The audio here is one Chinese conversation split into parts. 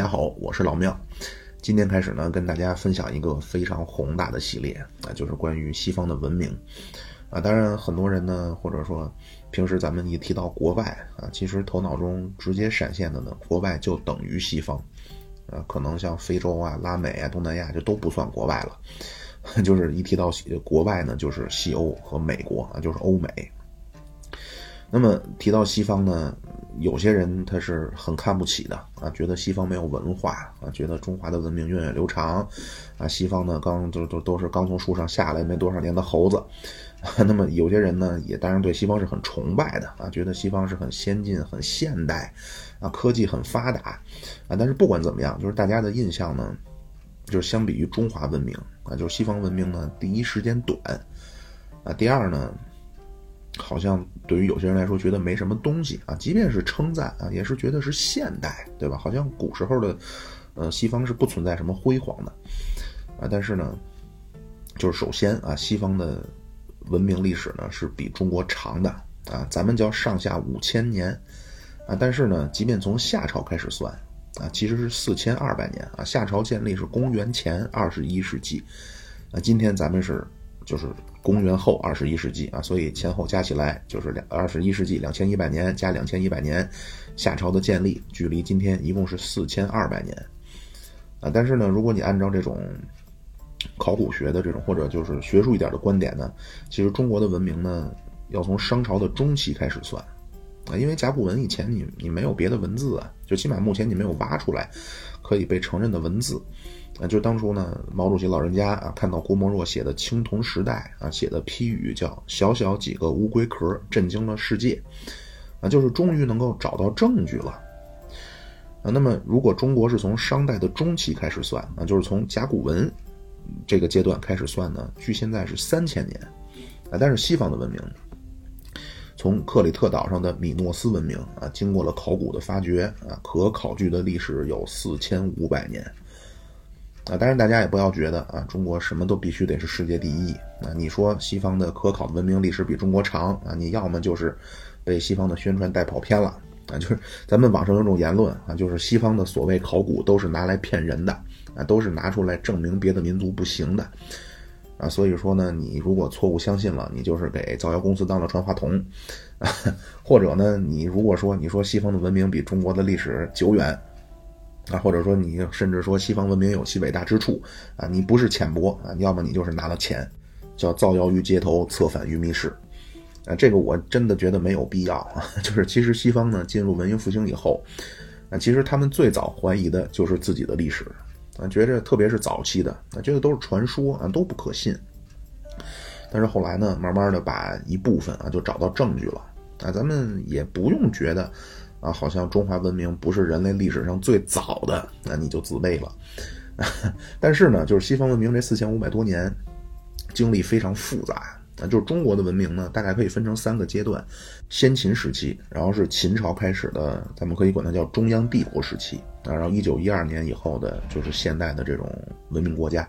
大家好，我是老庙。今天开始呢，跟大家分享一个非常宏大的系列啊，就是关于西方的文明啊。当然，很多人呢，或者说平时咱们一提到国外啊，其实头脑中直接闪现的呢，国外就等于西方啊。可能像非洲啊、拉美啊、东南亚就都不算国外了，就是一提到国外呢，就是西欧和美国啊，就是欧美。那么提到西方呢？有些人他是很看不起的啊，觉得西方没有文化啊，觉得中华的文明源远流长啊，西方呢刚都都都是刚从树上下来没多少年的猴子。那么有些人呢也当然对西方是很崇拜的啊，觉得西方是很先进、很现代啊，科技很发达啊。但是不管怎么样，就是大家的印象呢，就是相比于中华文明啊，就是西方文明呢，第一时间短啊，第二呢。好像对于有些人来说，觉得没什么东西啊，即便是称赞啊，也是觉得是现代，对吧？好像古时候的，呃，西方是不存在什么辉煌的啊。但是呢，就是首先啊，西方的文明历史呢是比中国长的啊，咱们叫上下五千年啊。但是呢，即便从夏朝开始算啊，其实是四千二百年啊。夏朝建立是公元前二十一世纪啊，今天咱们是。就是公元后二十一世纪啊，所以前后加起来就是两二十一世纪两千一百年加两千一百年，夏朝的建立距离今天一共是四千二百年啊。但是呢，如果你按照这种考古学的这种或者就是学术一点的观点呢，其实中国的文明呢要从商朝的中期开始算啊，因为甲骨文以前你你没有别的文字啊，就起码目前你没有挖出来可以被承认的文字。啊，就当初呢，毛主席老人家啊，看到郭沫若写的《青铜时代》啊，写的批语叫“小小几个乌龟壳，震惊了世界”，啊，就是终于能够找到证据了。啊，那么如果中国是从商代的中期开始算，啊，就是从甲骨文这个阶段开始算呢，距现在是三千年。啊，但是西方的文明，从克里特岛上的米诺斯文明啊，经过了考古的发掘啊，可考据的历史有四千五百年。啊，当然大家也不要觉得啊，中国什么都必须得是世界第一啊。你说西方的科考文明历史比中国长啊，你要么就是被西方的宣传带跑偏了啊。就是咱们网上有种言论啊，就是西方的所谓考古都是拿来骗人的啊，都是拿出来证明别的民族不行的啊。所以说呢，你如果错误相信了，你就是给造谣公司当了传话筒啊，或者呢，你如果说你说西方的文明比中国的历史久远。啊，或者说你甚至说西方文明有其伟大之处啊，你不是浅薄啊，要么你就是拿了钱，叫造谣于街头，策反于密室，啊，这个我真的觉得没有必要啊。就是其实西方呢进入文艺复兴以后，啊，其实他们最早怀疑的就是自己的历史，啊，觉着特别是早期的，啊，觉得都是传说啊，都不可信。但是后来呢，慢慢的把一部分啊就找到证据了，啊，咱们也不用觉得。啊，好像中华文明不是人类历史上最早的，那你就自卑了。但是呢，就是西方文明这四千五百多年，经历非常复杂。啊，就是中国的文明呢，大概可以分成三个阶段：先秦时期，然后是秦朝开始的，咱们可以管它叫中央帝国时期。啊，然后一九一二年以后的，就是现代的这种文明国家。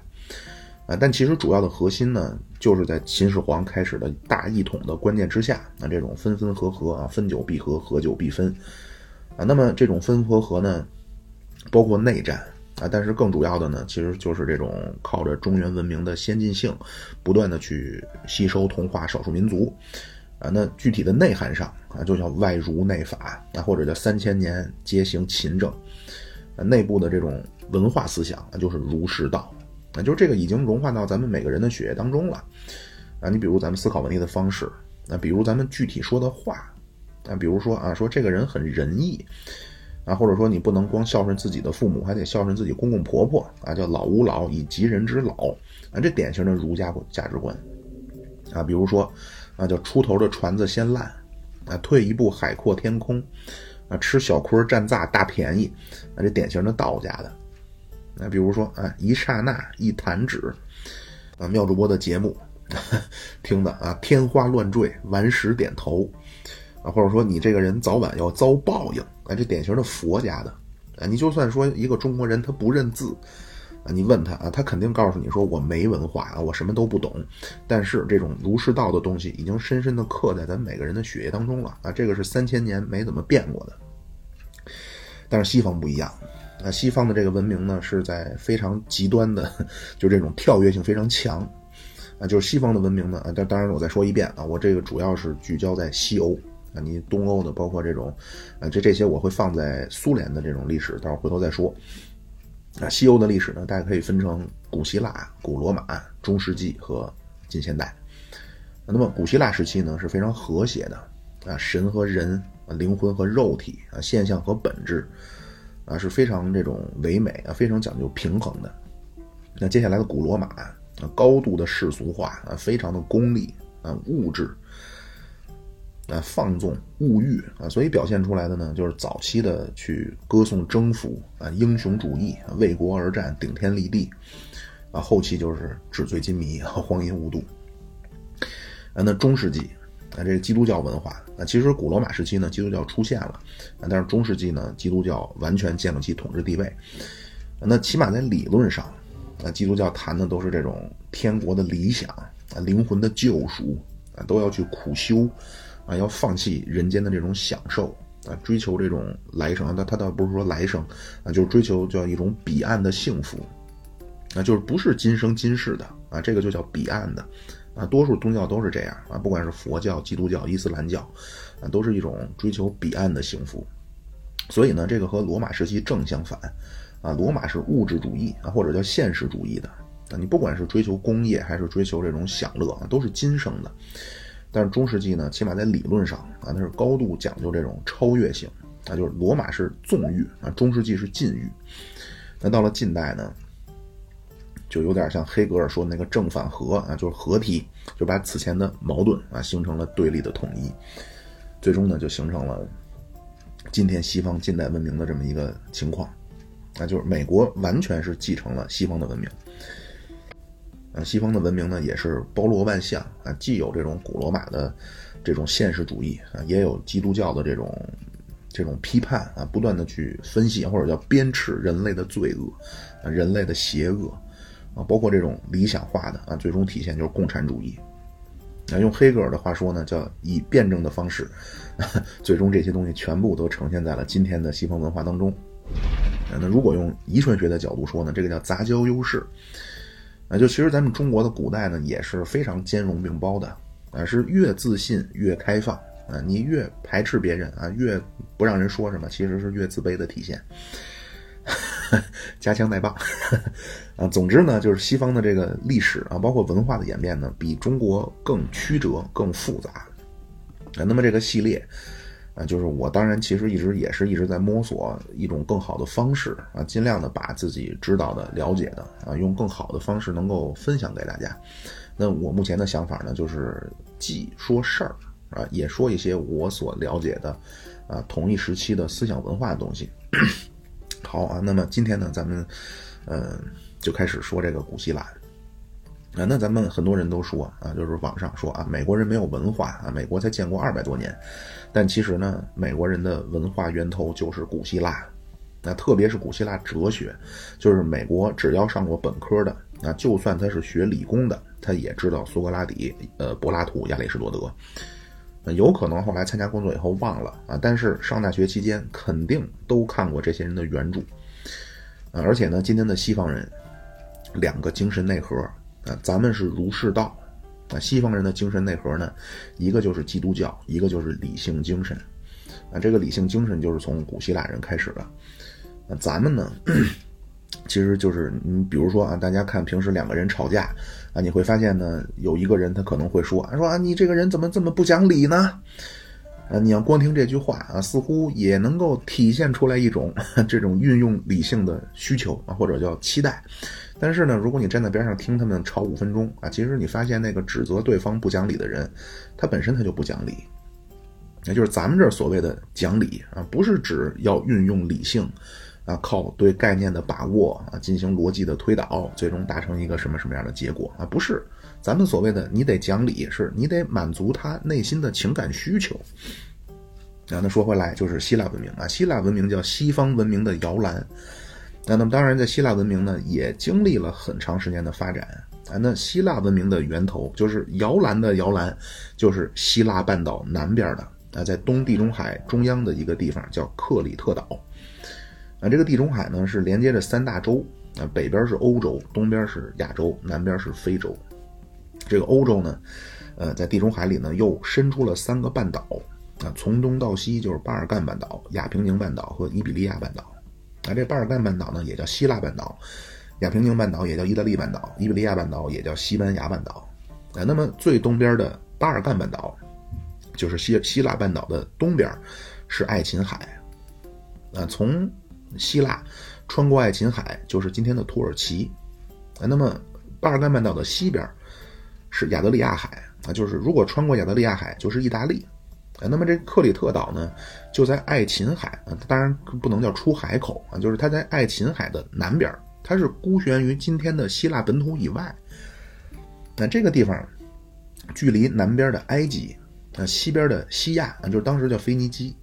啊，但其实主要的核心呢，就是在秦始皇开始的大一统的关键之下，那这种分分合合啊，分久必合，合久必分，啊，那么这种分合合呢，包括内战啊，但是更主要的呢，其实就是这种靠着中原文明的先进性，不断的去吸收同化少数民族，啊，那具体的内涵上啊，就叫外儒内法啊，或者叫三千年皆行秦政，啊，内部的这种文化思想啊，就是儒释道。那就是这个已经融化到咱们每个人的血液当中了，啊，你比如咱们思考问题的方式，那比如咱们具体说的话，啊，比如说啊，说这个人很仁义，啊，或者说你不能光孝顺自己的父母，还得孝顺自己公公婆婆，啊，叫老吾老以及人之老，啊，这典型的儒家价值观，啊，比如说啊，叫出头的船子先烂，啊，退一步海阔天空，啊，吃小亏占大大便宜，啊，这典型的道家的。那比如说啊，一刹那一弹指，啊，妙主播的节目 听的啊，天花乱坠，顽石点头，啊，或者说你这个人早晚要遭报应，啊，这典型的佛家的，啊，你就算说一个中国人他不认字，啊，你问他啊，他肯定告诉你说我没文化啊，我什么都不懂，但是这种儒释道的东西已经深深的刻在咱每个人的血液当中了，啊，这个是三千年没怎么变过的，但是西方不一样。啊，西方的这个文明呢，是在非常极端的，就这种跳跃性非常强，啊，就是西方的文明呢，啊，当当然我再说一遍啊，我这个主要是聚焦在西欧啊，你东欧的，包括这种，啊，这这些我会放在苏联的这种历史，到时候回头再说。啊，西欧的历史呢，大家可以分成古希腊、古罗马、中世纪和近现代。那么古希腊时期呢，是非常和谐的，啊，神和人，啊，灵魂和肉体，啊，现象和本质。啊，是非常这种唯美啊，非常讲究平衡的。那接下来的古罗马啊，高度的世俗化啊，非常的功利啊，物质啊，放纵物欲啊，所以表现出来的呢，就是早期的去歌颂征服啊，英雄主义，为国而战，顶天立地啊，后期就是纸醉金迷和，荒淫无度。啊，那中世纪。啊，这个基督教文化其实古罗马时期呢，基督教出现了，但是中世纪呢，基督教完全建立起统治地位。那起码在理论上，啊，基督教谈的都是这种天国的理想啊，灵魂的救赎啊，都要去苦修啊，要放弃人间的这种享受啊，追求这种来生。那他倒不是说来生啊，就是追求叫一种彼岸的幸福啊，就是不是今生今世的啊，这个就叫彼岸的。啊，多数宗教都是这样啊，不管是佛教、基督教、伊斯兰教，啊，都是一种追求彼岸的幸福。所以呢，这个和罗马时期正相反，啊，罗马是物质主义啊，或者叫现实主义的啊，你不管是追求工业还是追求这种享乐啊，都是今生的。但是中世纪呢，起码在理论上啊，它是高度讲究这种超越性啊，就是罗马是纵欲啊，中世纪是禁欲。那到了近代呢？就有点像黑格尔说的那个正反合啊，就是合体，就把此前的矛盾啊形成了对立的统一，最终呢就形成了今天西方近代文明的这么一个情况，啊，就是美国完全是继承了西方的文明，啊，西方的文明呢也是包罗万象啊，既有这种古罗马的这种现实主义啊，也有基督教的这种这种批判啊，不断的去分析或者叫鞭笞人类的罪恶啊，人类的邪恶。啊，包括这种理想化的啊，最终体现就是共产主义。啊，用黑格尔的话说呢，叫以辩证的方式，最终这些东西全部都呈现在了今天的西方文化当中。啊，那如果用遗传学的角度说呢，这个叫杂交优势。啊，就其实咱们中国的古代呢，也是非常兼容并包的。啊，是越自信越开放。啊，你越排斥别人啊，越不让人说什么，其实是越自卑的体现。加强带棒，啊，总之呢，就是西方的这个历史啊，包括文化的演变呢，比中国更曲折、更复杂。啊，那么这个系列啊，就是我当然其实一直也是一直在摸索一种更好的方式啊，尽量的把自己知道的、了解的啊，用更好的方式能够分享给大家。那我目前的想法呢，就是既说事儿啊，也说一些我所了解的啊，同一时期的思想文化的东西。好啊，那么今天呢，咱们，呃，就开始说这个古希腊啊。那咱们很多人都说啊，就是网上说啊，美国人没有文化啊，美国才建国二百多年。但其实呢，美国人的文化源头就是古希腊，那特别是古希腊哲学，就是美国只要上过本科的啊，就算他是学理工的，他也知道苏格拉底、呃，柏拉图、亚里士多德。有可能后来参加工作以后忘了啊，但是上大学期间肯定都看过这些人的原著，啊，而且呢，今天的西方人两个精神内核啊，咱们是儒释道，啊，西方人的精神内核呢，一个就是基督教，一个就是理性精神，啊，这个理性精神就是从古希腊人开始的，那咱们呢？其实就是你，比如说啊，大家看平时两个人吵架啊，你会发现呢，有一个人他可能会说啊说啊，你这个人怎么这么不讲理呢？啊，你要光听这句话啊，似乎也能够体现出来一种 这种运用理性的需求啊，或者叫期待。但是呢，如果你站在边上听他们吵五分钟啊，其实你发现那个指责对方不讲理的人，他本身他就不讲理。也就是咱们这所谓的讲理啊，不是指要运用理性。啊，靠对概念的把握啊，进行逻辑的推导，最终达成一个什么什么样的结果啊？不是，咱们所谓的你得讲理，是你得满足他内心的情感需求。啊，那说回来，就是希腊文明啊，希腊文明叫西方文明的摇篮。那那么当然，在希腊文明呢，也经历了很长时间的发展啊。那希腊文明的源头就是摇篮的摇篮，就是希腊半岛南边的啊，在东地中海中央的一个地方叫克里特岛。啊，这个地中海呢是连接着三大洲啊，北边是欧洲，东边是亚洲，南边是非洲。这个欧洲呢，呃，在地中海里呢又伸出了三个半岛啊，从东到西就是巴尔干半岛、亚平宁半岛和伊比利亚半岛。啊，这巴尔干半岛呢也叫希腊半岛，亚平宁半岛也叫意大利半岛，伊比利亚半岛也叫西班牙半岛。啊，那么最东边的巴尔干半岛，就是希希腊半岛的东边，是爱琴海。啊，从希腊穿过爱琴海就是今天的土耳其。啊，那么巴尔干半岛的西边是亚得里亚海。啊，就是如果穿过亚得里亚海就是意大利。啊，那么这克里特岛呢就在爱琴海。啊，当然不能叫出海口啊，就是它在爱琴海的南边，它是孤悬于今天的希腊本土以外。那这个地方，距离南边的埃及，啊，西边的西亚，啊，就是当时叫腓尼基，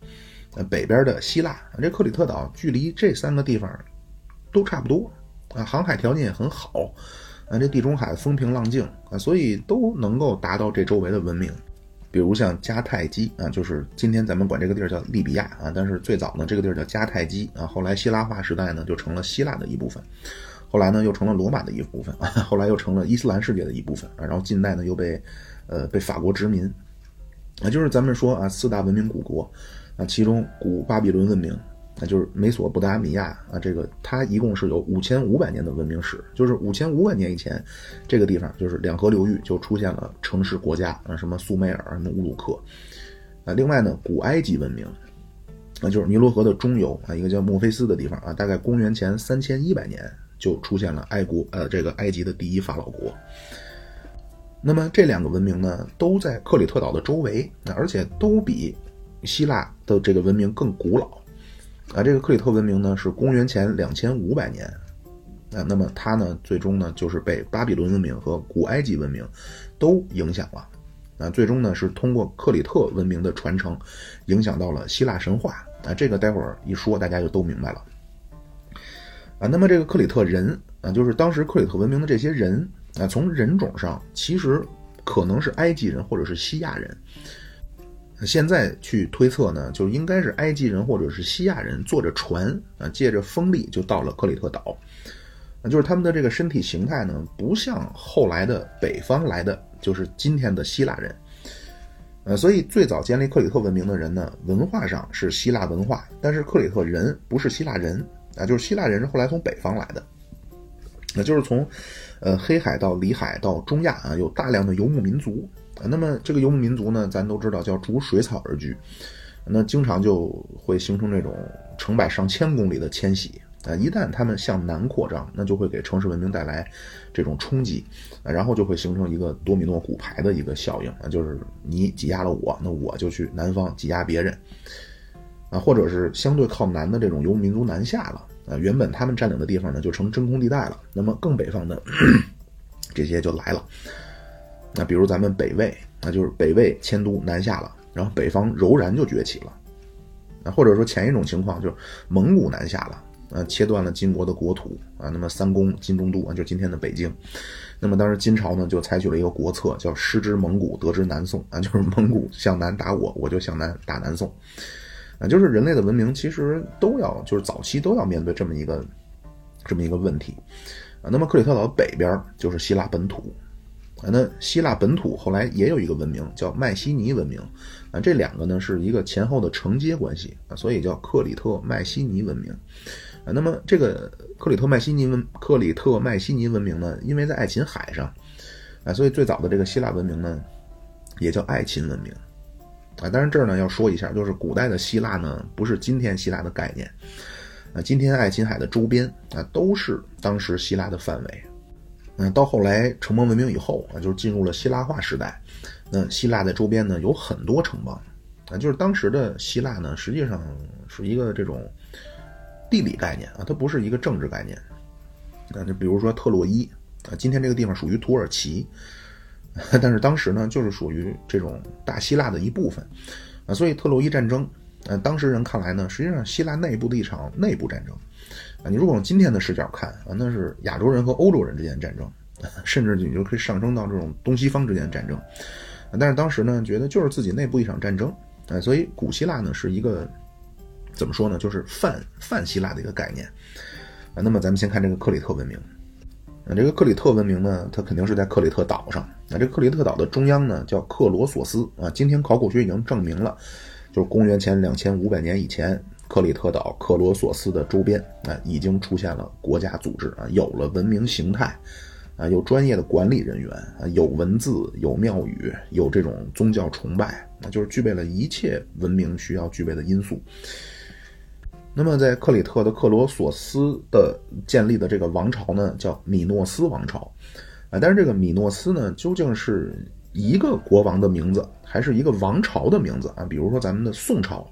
北边的希腊，这克里特岛距离这三个地方都差不多，啊，航海条件也很好，啊，这地中海风平浪静，啊，所以都能够达到这周围的文明，比如像迦太基，啊，就是今天咱们管这个地儿叫利比亚，啊，但是最早呢，这个地儿叫迦太基，啊，后来希腊化时代呢，就成了希腊的一部分。后来呢，又成了罗马的一部分啊，后来又成了伊斯兰世界的一部分啊，然后近代呢又被，呃，被法国殖民，啊，就是咱们说啊，四大文明古国，啊，其中古巴比伦文明，那就是美索不达米亚啊，这个它一共是有五千五百年的文明史，就是五千五百年以前，这个地方就是两河流域就出现了城市国家啊，什么苏美尔、什么乌鲁克，啊，另外呢，古埃及文明，啊，就是尼罗河的中游啊，一个叫墨菲斯的地方啊，大概公元前三千一百年。就出现了埃国，呃，这个埃及的第一法老国。那么这两个文明呢，都在克里特岛的周围，而且都比希腊的这个文明更古老。啊，这个克里特文明呢是公元前两千五百年，啊，那么它呢最终呢就是被巴比伦文明和古埃及文明都影响了。啊，最终呢是通过克里特文明的传承，影响到了希腊神话。啊，这个待会儿一说，大家就都明白了。啊，那么这个克里特人啊，就是当时克里特文明的这些人啊，从人种上其实可能是埃及人或者是西亚人。现在去推测呢，就应该是埃及人或者是西亚人坐着船啊，借着风力就到了克里特岛。啊，就是他们的这个身体形态呢，不像后来的北方来的，就是今天的希腊人。呃，所以最早建立克里特文明的人呢，文化上是希腊文化，但是克里特人不是希腊人。啊，就是希腊人是后来从北方来的，那就是从，呃，黑海到里海到中亚啊，有大量的游牧民族。那么这个游牧民族呢，咱都知道叫逐水草而居，那经常就会形成这种成百上千公里的迁徙啊。一旦他们向南扩张，那就会给城市文明带来这种冲击，然后就会形成一个多米诺骨牌的一个效应啊，就是你挤压了我，那我就去南方挤压别人。啊，或者是相对靠南的这种游牧民族南下了啊，原本他们占领的地方呢就成真空地带了。那么更北方的 这些就来了。那比如咱们北魏，那就是北魏迁都南下了，然后北方柔然就崛起了。啊，或者说前一种情况就是蒙古南下了，啊，切断了金国的国土啊。那么三公金中都啊，就今天的北京。那么当时金朝呢就采取了一个国策，叫失之蒙古，得之南宋啊，就是蒙古向南打我，我就向南打南宋。啊，就是人类的文明其实都要，就是早期都要面对这么一个，这么一个问题，啊，那么克里特岛北边就是希腊本土，啊，那希腊本土后来也有一个文明叫迈锡尼文明，啊，这两个呢是一个前后的承接关系，啊，所以叫克里特迈锡尼文明，啊，那么这个克里特迈锡尼文克里特迈锡尼文明呢，因为在爱琴海上，啊，所以最早的这个希腊文明呢，也叫爱琴文明。啊，当然这儿呢要说一下，就是古代的希腊呢，不是今天希腊的概念。啊，今天爱琴海的周边啊，都是当时希腊的范围。嗯，到后来城邦文明以后啊，就是进入了希腊化时代。那希腊在周边呢有很多城邦。啊，就是当时的希腊呢，实际上是一个这种地理概念啊，它不是一个政治概念。啊，就比如说特洛伊啊，今天这个地方属于土耳其。但是当时呢，就是属于这种大希腊的一部分，啊，所以特洛伊战争，呃，当时人看来呢，实际上希腊内部的一场内部战争，啊，你如果用今天的视角看，啊，那是亚洲人和欧洲人之间的战争，甚至你就可以上升到这种东西方之间的战争，但是当时呢，觉得就是自己内部一场战争，啊，所以古希腊呢是一个怎么说呢？就是泛泛希腊的一个概念啊。那么咱们先看这个克里特文明。啊，这个克里特文明呢，它肯定是在克里特岛上。那这克里特岛的中央呢，叫克罗索斯啊。今天考古学已经证明了，就是公元前两千五百年以前，克里特岛克罗索斯的周边啊，已经出现了国家组织啊，有了文明形态啊，有专业的管理人员啊，有文字，有庙宇，有这种宗教崇拜啊，就是具备了一切文明需要具备的因素。那么，在克里特的克罗索斯的建立的这个王朝呢，叫米诺斯王朝，啊，但是这个米诺斯呢，究竟是一个国王的名字，还是一个王朝的名字啊？比如说咱们的宋朝，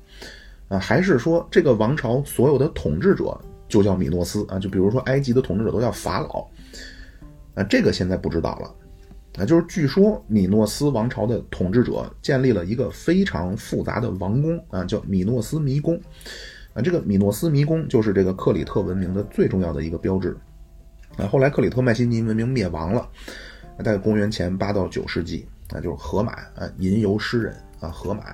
啊，还是说这个王朝所有的统治者就叫米诺斯啊？就比如说埃及的统治者都叫法老，啊，这个现在不知道了，啊，就是据说米诺斯王朝的统治者建立了一个非常复杂的王宫啊，叫米诺斯迷宫。啊，这个米诺斯迷宫就是这个克里特文明的最重要的一个标志。啊，后来克里特迈锡尼文明灭亡了，在公元前八到九世纪，啊，就是荷马啊，吟游诗人啊，荷马，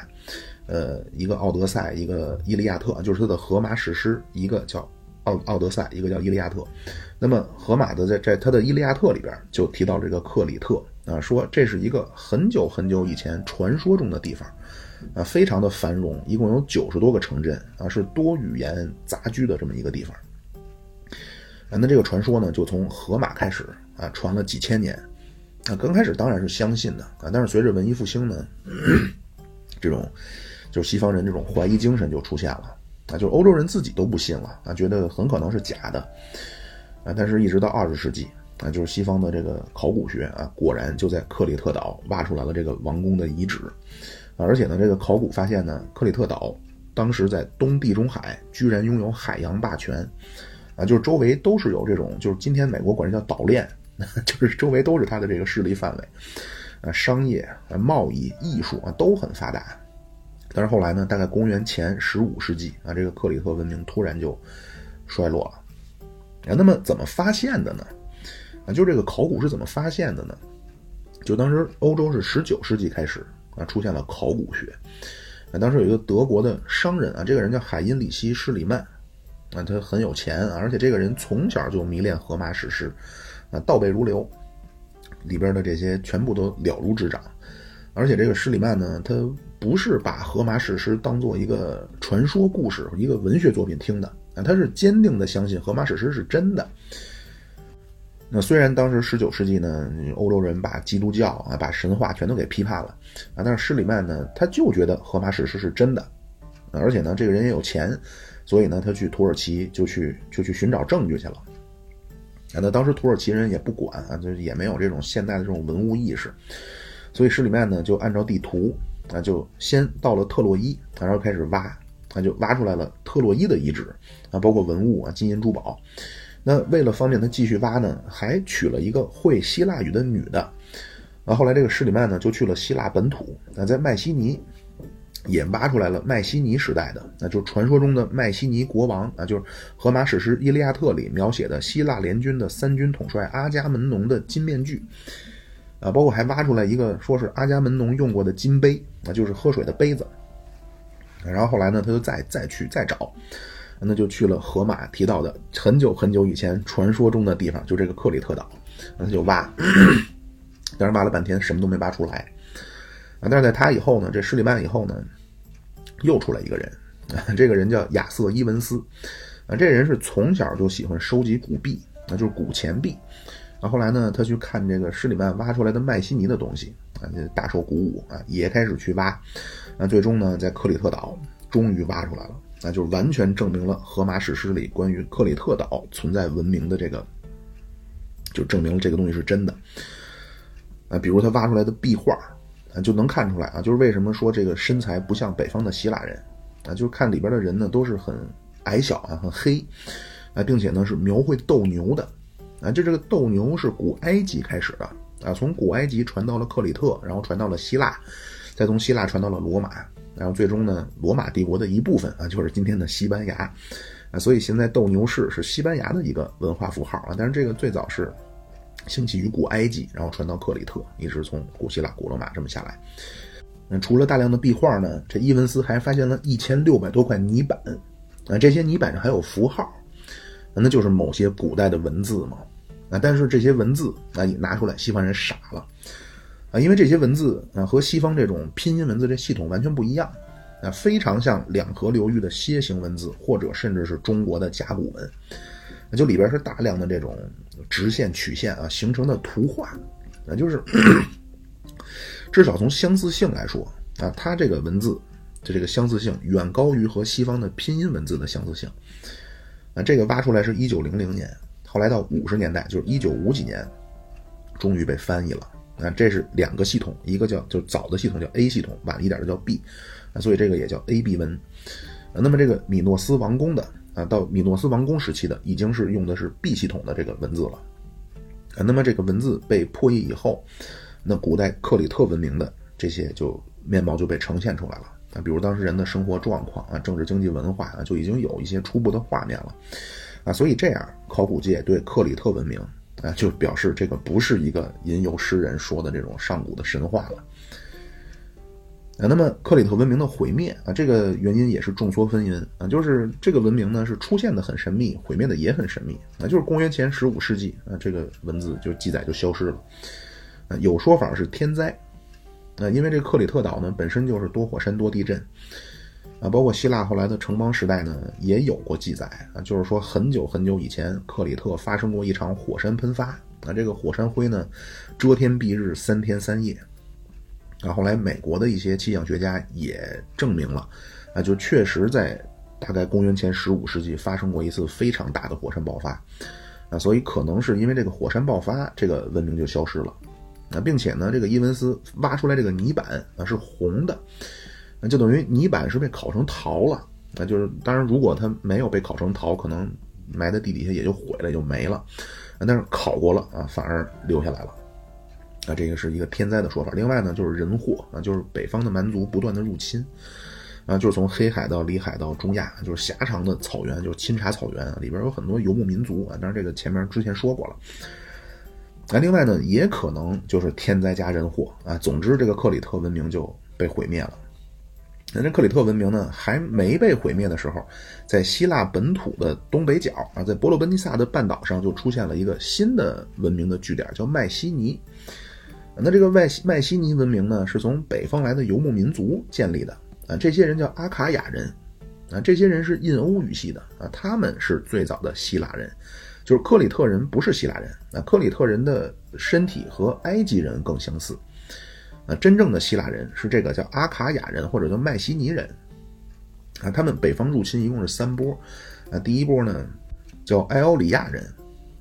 呃，一个奥德赛，一个伊利亚特，就是他的荷马史诗，一个叫奥奥德赛，一个叫伊利亚特。那么荷马的在在他的伊利亚特里边就提到这个克里特啊，说这是一个很久很久以前传说中的地方。啊，非常的繁荣，一共有九十多个城镇啊，是多语言杂居的这么一个地方。啊，那这个传说呢，就从荷马开始啊，传了几千年。啊，刚开始当然是相信的啊，但是随着文艺复兴呢，这种就是西方人这种怀疑精神就出现了啊，就是欧洲人自己都不信了啊，觉得很可能是假的啊。但是，一直到二十世纪啊，就是西方的这个考古学啊，果然就在克里特岛挖出来了这个王宫的遗址。而且呢，这个考古发现呢，克里特岛当时在东地中海居然拥有海洋霸权，啊，就是周围都是有这种，就是今天美国管这叫岛链，就是周围都是它的这个势力范围，啊，商业、啊贸易、艺术啊都很发达。但是后来呢，大概公元前十五世纪啊，这个克里特文明突然就衰落了。啊，那么怎么发现的呢？啊，就这个考古是怎么发现的呢？就当时欧洲是十九世纪开始。啊，出现了考古学。啊，当时有一个德国的商人啊，这个人叫海因里希·施里曼，啊，他很有钱啊，而且这个人从小就迷恋荷马史诗，啊，倒背如流，里边的这些全部都了如指掌。而且这个施里曼呢，他不是把荷马史诗当做一个传说故事、一个文学作品听的，啊，他是坚定的相信荷马史诗是真的。那虽然当时十九世纪呢，欧洲人把基督教啊、把神话全都给批判了啊，但是施里曼呢，他就觉得荷马史诗是真的，而且呢，这个人也有钱，所以呢，他去土耳其就去就去寻找证据去了。啊，那当时土耳其人也不管啊，就是也没有这种现代的这种文物意识，所以施里曼呢，就按照地图啊，就先到了特洛伊，然后开始挖，他就挖出来了特洛伊的遗址啊，包括文物啊、金银珠宝。那为了方便他继续挖呢，还娶了一个会希腊语的女的。啊，后来这个施里曼呢就去了希腊本土，啊在麦西尼也挖出来了麦西尼时代的，那就是传说中的麦西尼国王啊，就是荷马史诗《伊利亚特》里描写的希腊联军的三军统帅阿伽门农的金面具。啊，包括还挖出来一个说是阿伽门农用过的金杯，啊就是喝水的杯子。然后后来呢，他就再再去再找。那就去了河马提到的很久很久以前传说中的地方，就这个克里特岛，那他就挖，但是挖了半天什么都没挖出来。但是在他以后呢，这施里曼以后呢，又出来一个人，这个人叫亚瑟伊文斯，啊，这人是从小就喜欢收集古币，那就是古钱币。啊，后来呢，他去看这个施里曼挖出来的麦西尼的东西，啊，大受鼓舞啊，也开始去挖。那最终呢，在克里特岛终于挖出来了。那就完全证明了荷马史诗里关于克里特岛存在文明的这个，就证明了这个东西是真的。啊，比如他挖出来的壁画，啊，就能看出来啊，就是为什么说这个身材不像北方的希腊人，啊，就是看里边的人呢都是很矮小啊，很黑，啊，并且呢是描绘斗牛的，啊，就这个斗牛是古埃及开始的，啊，从古埃及传到了克里特，然后传到了希腊，再从希腊传到了罗马。然后最终呢，罗马帝国的一部分啊，就是今天的西班牙，啊，所以现在斗牛士是西班牙的一个文化符号啊。但是这个最早是兴起于古埃及，然后传到克里特，一直从古希腊、古罗马这么下来。那除了大量的壁画呢，这伊文斯还发现了一千六百多块泥板。啊，这些泥板上还有符号，那就是某些古代的文字嘛。啊，但是这些文字啊，你拿出来，西方人傻了。啊，因为这些文字啊和西方这种拼音文字这系统完全不一样。啊，非常像两河流域的楔形文字，或者甚至是中国的甲骨文，那就里边是大量的这种直线曲线啊形成的图画，啊，就是 至少从相似性来说啊，它这个文字的这个相似性远高于和西方的拼音文字的相似性啊，这个挖出来是一九零零年。后来到五十年代，就是一九五几年，终于被翻译了。啊，这是两个系统，一个叫就早的系统叫 A 系统，晚一点的叫 B，啊，所以这个也叫 A B 文。那么这个米诺斯王宫的啊，到米诺斯王宫时期的，已经是用的是 B 系统的这个文字了。啊，那么这个文字被破译以后，那古代克里特文明的这些就面貌就被呈现出来了。啊，比如当时人的生活状况啊，政治经济文化啊，就已经有一些初步的画面了。啊，所以这样，考古界对克里特文明啊，就表示这个不是一个吟游诗人说的这种上古的神话了。啊，那么克里特文明的毁灭啊，这个原因也是众说纷纭啊，就是这个文明呢是出现的很神秘，毁灭的也很神秘啊，就是公元前十五世纪啊，这个文字就记载就消失了。啊，有说法是天灾，啊，因为这克里特岛呢本身就是多火山多地震。啊，包括希腊后来的城邦时代呢，也有过记载啊，就是说很久很久以前，克里特发生过一场火山喷发啊，这个火山灰呢，遮天蔽日三天三夜。那，后来美国的一些气象学家也证明了，啊，就确实在大概公元前十五世纪发生过一次非常大的火山爆发，啊，所以可能是因为这个火山爆发，这个文明就消失了，啊，并且呢，这个伊文斯挖出来这个泥板啊是红的。那就等于泥板是被烤成陶了，那就是当然，如果它没有被烤成陶，可能埋在地底下也就毁了，也就没了。但是烤过了啊，反而留下来了。啊，这个是一个天灾的说法。另外呢，就是人祸啊，就是北方的蛮族不断的入侵啊，就是从黑海到里海到中亚，就是狭长的草原，就是钦察草原啊，里边有很多游牧民族啊。当然，这个前面之前说过了。那另外呢，也可能就是天灾加人祸啊。总之，这个克里特文明就被毁灭了。那这克里特文明呢，还没被毁灭的时候，在希腊本土的东北角啊，在伯罗奔尼撒的半岛上就出现了一个新的文明的据点，叫迈锡尼。那这个迈迈锡尼文明呢，是从北方来的游牧民族建立的啊，这些人叫阿卡亚人啊，这些人是印欧语系的啊，他们是最早的希腊人，就是克里特人不是希腊人啊，克里特人的身体和埃及人更相似。啊，真正的希腊人是这个叫阿卡亚人或者叫麦西尼人，啊，他们北方入侵一共是三波，啊，第一波呢叫埃奥里亚人，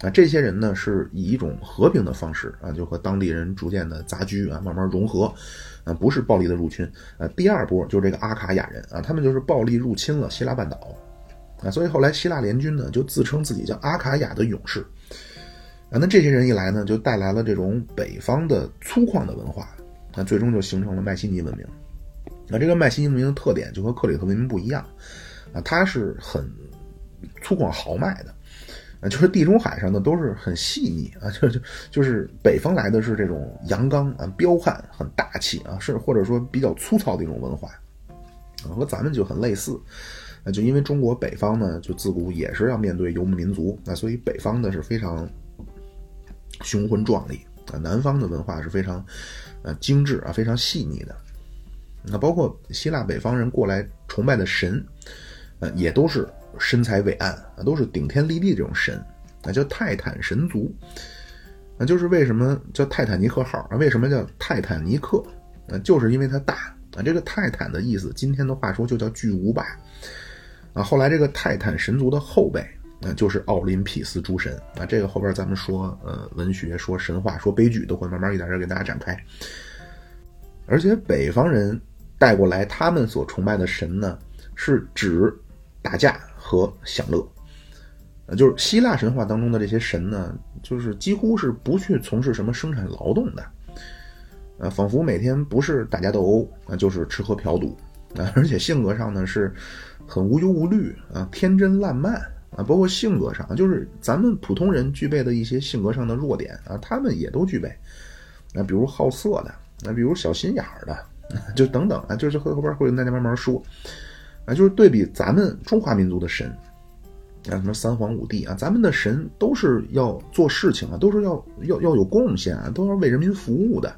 啊，这些人呢是以一种和平的方式啊，就和当地人逐渐的杂居啊，慢慢融合，啊，不是暴力的入侵，啊，第二波就是这个阿卡亚人啊，他们就是暴力入侵了希腊半岛，啊，所以后来希腊联军呢就自称自己叫阿卡亚的勇士，啊，那这些人一来呢，就带来了这种北方的粗犷的文化。那最终就形成了迈锡尼文明。那这个迈锡尼文明的特点就和克里特文明不一样，啊，它是很粗犷豪迈的，啊，就是地中海上的都是很细腻啊，就就就是北方来的是这种阳刚啊、彪悍、很大气啊，是或者说比较粗糙的一种文化，啊，和咱们就很类似。那就因为中国北方呢，就自古也是要面对游牧民族，那所以北方的是非常雄浑壮丽啊，南方的文化是非常。呃，精致啊，非常细腻的。那包括希腊北方人过来崇拜的神，呃，也都是身材伟岸啊，都是顶天立地这种神，那叫泰坦神族。那就是为什么叫泰坦尼克号啊？为什么叫泰坦尼克？啊，就是因为它大啊。这个泰坦的意思，今天的话说就叫巨无霸啊。后来这个泰坦神族的后辈。那就是奥林匹斯诸神啊，这个后边咱们说，呃，文学、说神话、说悲剧，都会慢慢一点点给大家展开。而且北方人带过来他们所崇拜的神呢，是指打架和享乐，呃，就是希腊神话当中的这些神呢，就是几乎是不去从事什么生产劳动的，呃，仿佛每天不是打架斗殴啊，就是吃喝嫖赌啊，而且性格上呢是很无忧无虑啊，天真烂漫。啊，包括性格上，就是咱们普通人具备的一些性格上的弱点啊，他们也都具备。啊，比如好色的，啊，比如小心眼儿的，就等等啊，就是后后边会跟大家慢慢说。就是对比咱们中华民族的神，啊，什么三皇五帝啊，咱们的神都是要做事情啊，都是要要要有贡献啊，都要为人民服务的。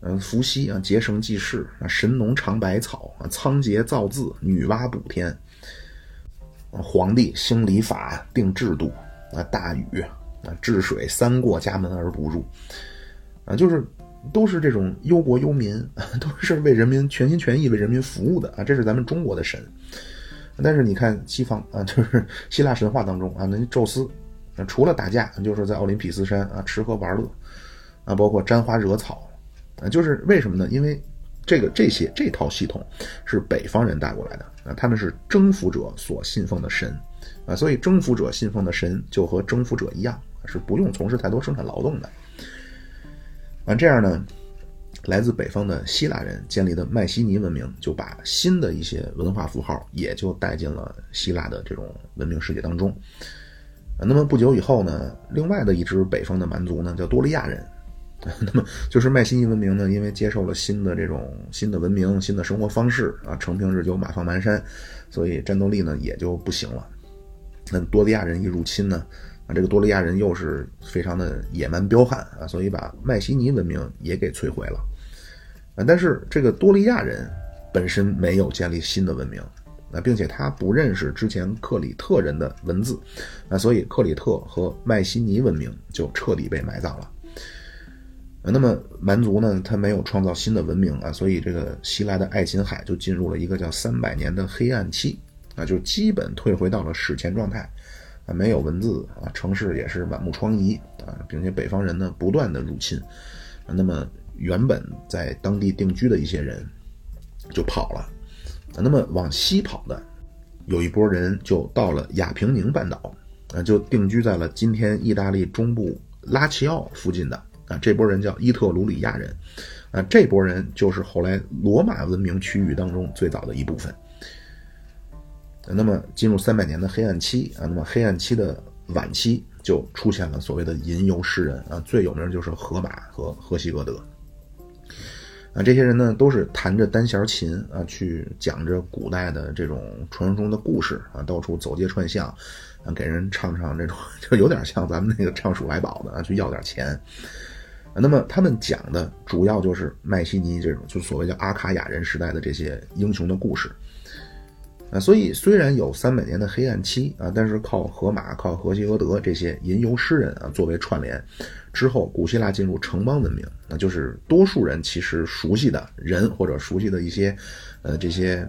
嗯，伏羲啊，结绳记事啊，神农尝百草啊，仓颉造字，女娲补天。皇帝兴礼法，定制度啊，大禹啊，治水，三过家门而不入啊，就是都是这种忧国忧民，都是为人民全心全意为人民服务的啊，这是咱们中国的神。但是你看西方啊，就是希腊神话当中啊，那宙斯啊，除了打架，就是在奥林匹斯山啊吃喝玩乐啊，包括沾花惹草。啊，就是为什么呢？因为这个这些这套系统是北方人带过来的啊，他们是征服者所信奉的神啊，所以征服者信奉的神就和征服者一样，是不用从事太多生产劳动的。啊，这样呢，来自北方的希腊人建立的迈锡尼文明，就把新的一些文化符号也就带进了希腊的这种文明世界当中。啊，那么不久以后呢，另外的一支北方的蛮族呢，叫多利亚人。那么就是迈锡尼文明呢，因为接受了新的这种新的文明、新的生活方式啊，成平日久，马放蛮山，所以战斗力呢也就不行了。那多利亚人一入侵呢，啊，这个多利亚人又是非常的野蛮彪悍啊，所以把迈锡尼文明也给摧毁了。啊，但是这个多利亚人本身没有建立新的文明，啊，并且他不认识之前克里特人的文字，啊，所以克里特和迈锡尼文明就彻底被埋葬了。那么蛮族呢，他没有创造新的文明啊，所以这个西来的爱琴海就进入了一个叫三百年的黑暗期啊，就基本退回到了史前状态啊，没有文字啊，城市也是满目疮痍啊，并且北方人呢不断的入侵啊，那么原本在当地定居的一些人就跑了啊，那么往西跑的有一波人就到了亚平宁半岛啊，就定居在了今天意大利中部拉齐奥附近的。啊，这波人叫伊特鲁里亚人，啊，这波人就是后来罗马文明区域当中最早的一部分。那么进入三百年的黑暗期啊，那么黑暗期的晚期就出现了所谓的吟游诗人啊，最有名的就是荷马和荷西格德。啊，这些人呢都是弹着单弦琴啊，去讲着古代的这种传说中的故事啊，到处走街串巷，啊，给人唱唱这种，就有点像咱们那个唱鼠来宝的啊，去要点钱。那么他们讲的主要就是麦西尼这种，就所谓叫阿卡亚人时代的这些英雄的故事，啊，所以虽然有三百年的黑暗期啊，但是靠荷马、靠荷西俄德这些吟游诗人啊作为串联，之后古希腊进入城邦文明，那就是多数人其实熟悉的人或者熟悉的一些，呃，这些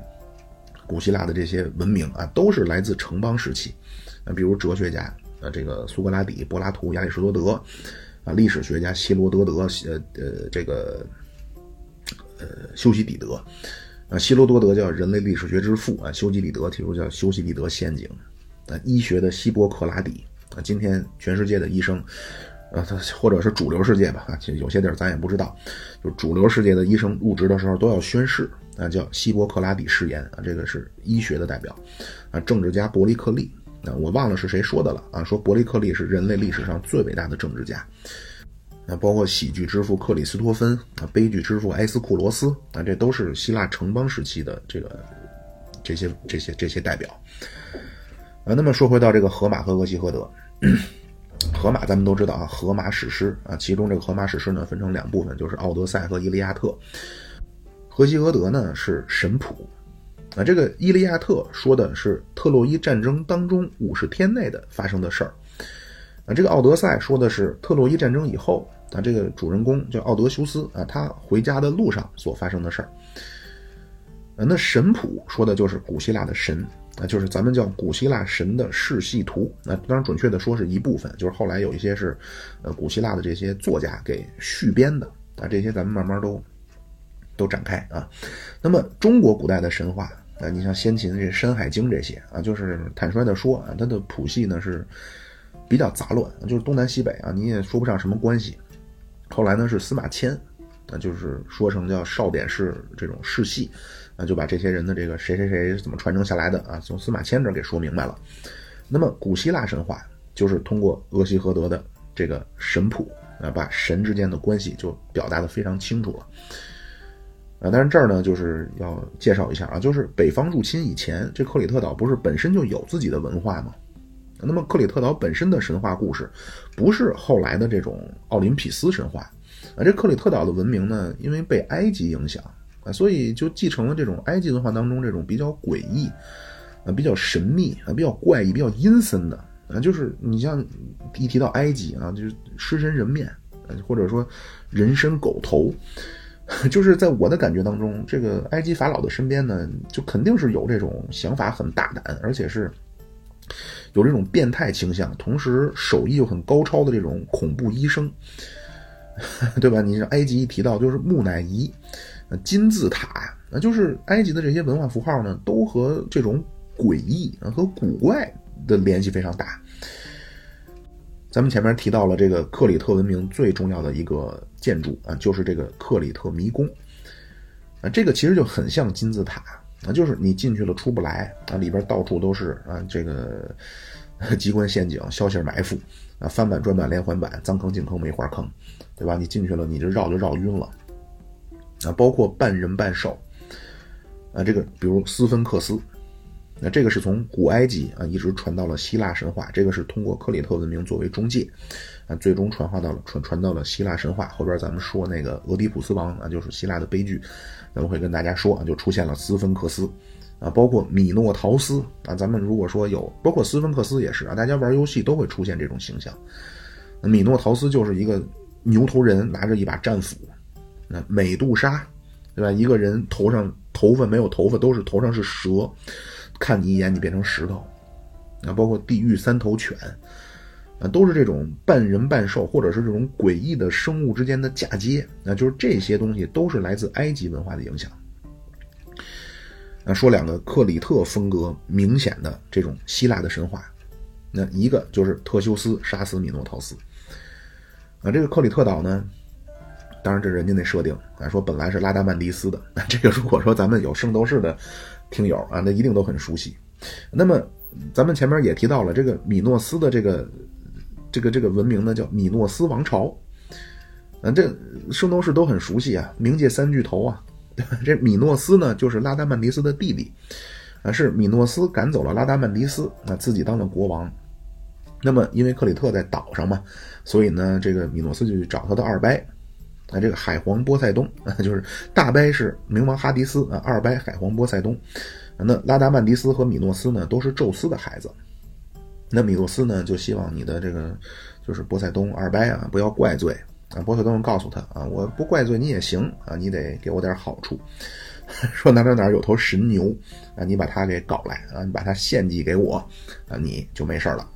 古希腊的这些文明啊，都是来自城邦时期，啊，比如哲学家，呃，这个苏格拉底、柏拉图、亚里士多德。啊，历史学家希罗多德，呃呃，这个呃修昔底德，啊，希罗多德叫人类历史学之父啊，修昔底德提出叫修昔底德陷阱，啊，医学的希波克拉底，啊，今天全世界的医生，呃，他或者是主流世界吧，啊，其实有些地儿咱也不知道，就主流世界的医生入职的时候都要宣誓，啊，叫希波克拉底誓言，啊，这个是医学的代表，啊，政治家伯利克利。啊，我忘了是谁说的了啊！说伯利克利是人类历史上最伟大的政治家。那包括喜剧之父克里斯托芬啊，悲剧之父埃斯库罗斯啊，这都是希腊城邦时期的这个这些这些这些代表。啊，那么说回到这个荷马和俄西荷德，荷马咱们都知道啊，荷马史诗啊，其中这个荷马史诗呢分成两部分，就是《奥德赛》和《伊利亚特》。荷西俄德呢是神谱。啊，这个《伊利亚特》说的是特洛伊战争当中五十天内的发生的事儿，啊，这个《奥德赛》说的是特洛伊战争以后，啊，这个主人公叫奥德修斯啊，他回家的路上所发生的事儿。那神谱说的就是古希腊的神，啊，就是咱们叫古希腊神的世系图。那当然准确的说是一部分，就是后来有一些是，呃，古希腊的这些作家给续编的，啊，这些咱们慢慢都都展开啊。那么中国古代的神话。啊，你像先秦这《山海经》这些啊，就是坦率的说啊，它的谱系呢是比较杂乱，就是东南西北啊，你也说不上什么关系。后来呢是司马迁，啊，就是说成叫少典氏这种世系，啊，就把这些人的这个谁谁谁怎么传承下来的啊，从司马迁这儿给说明白了。那么古希腊神话就是通过俄西和德的这个神谱啊，把神之间的关系就表达的非常清楚了。啊，但是这儿呢，就是要介绍一下啊，就是北方入侵以前，这克里特岛不是本身就有自己的文化吗？那么克里特岛本身的神话故事，不是后来的这种奥林匹斯神话啊。这克里特岛的文明呢，因为被埃及影响啊，所以就继承了这种埃及文化当中这种比较诡异啊、比较神秘啊、比较怪异、比较阴森的啊。就是你像一提到埃及啊，就是狮身人面，或者说人身狗头。就是在我的感觉当中，这个埃及法老的身边呢，就肯定是有这种想法很大胆，而且是有这种变态倾向，同时手艺又很高超的这种恐怖医生，对吧？你像埃及一提到就是木乃伊、金字塔，那就是埃及的这些文化符号呢，都和这种诡异和古怪的联系非常大。咱们前面提到了这个克里特文明最重要的一个建筑啊，就是这个克里特迷宫啊，这个其实就很像金字塔啊，就是你进去了出不来啊，里边到处都是啊这个机关陷阱、消息埋伏啊，翻板、转板、连环板、脏坑、进坑、梅花坑，对吧？你进去了，你这绕就绕晕了啊，包括半人半兽啊，这个比如斯芬克斯。那这个是从古埃及啊一直传到了希腊神话，这个是通过克里特文明作为中介，啊，最终传化到了传传到了希腊神话。后边咱们说那个俄狄浦斯王啊，就是希腊的悲剧，咱们会跟大家说啊，就出现了斯芬克斯，啊，包括米诺陶斯啊，咱们如果说有，包括斯芬克斯也是啊，大家玩游戏都会出现这种形象。米诺陶斯就是一个牛头人拿着一把战斧，那美杜莎，对吧？一个人头上头发没有头发，都是头上是蛇。看你一眼，你变成石头，啊，包括地狱三头犬，啊，都是这种半人半兽，或者是这种诡异的生物之间的嫁接，那就是这些东西都是来自埃及文化的影响。那说两个克里特风格明显的这种希腊的神话，那一个就是特修斯杀死米诺陶斯，啊，这个克里特岛呢，当然这是人家那设定，啊，说本来是拉达曼迪斯的，这个如果说咱们有圣斗士的。听友啊，那一定都很熟悉。那么，咱们前面也提到了这个米诺斯的这个这个这个文明呢，叫米诺斯王朝。啊，这圣斗士都很熟悉啊，冥界三巨头啊。这米诺斯呢，就是拉达曼迪斯的弟弟啊，是米诺斯赶走了拉达曼迪斯，那自己当了国王。那么，因为克里特在岛上嘛，所以呢，这个米诺斯就去找他的二伯。啊，这个海皇波塞冬啊，就是大伯是冥王哈迪斯啊，二伯海皇波塞冬。那拉达曼迪斯和米诺斯呢，都是宙斯的孩子。那米诺斯呢，就希望你的这个就是波塞冬二伯啊，不要怪罪啊。波塞冬告诉他啊，我不怪罪你也行啊，你得给我点好处。说哪哪哪有头神牛啊，你把它给搞来啊，你把它献祭给我啊，你就没事了。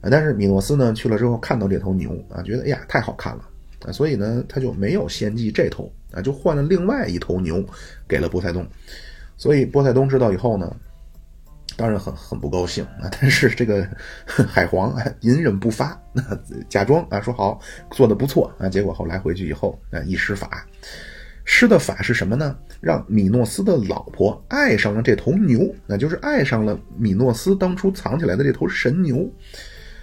啊，但是米诺斯呢去了之后，看到这头牛啊，觉得哎呀太好看了。啊，所以呢，他就没有献祭这头啊，就换了另外一头牛给了波塞冬。所以波塞冬知道以后呢，当然很很不高兴啊。但是这个海皇啊，隐忍不发，假装啊说好做的不错啊。结果后来回去以后啊，一施法，施的法是什么呢？让米诺斯的老婆爱上了这头牛，那就是爱上了米诺斯当初藏起来的这头神牛。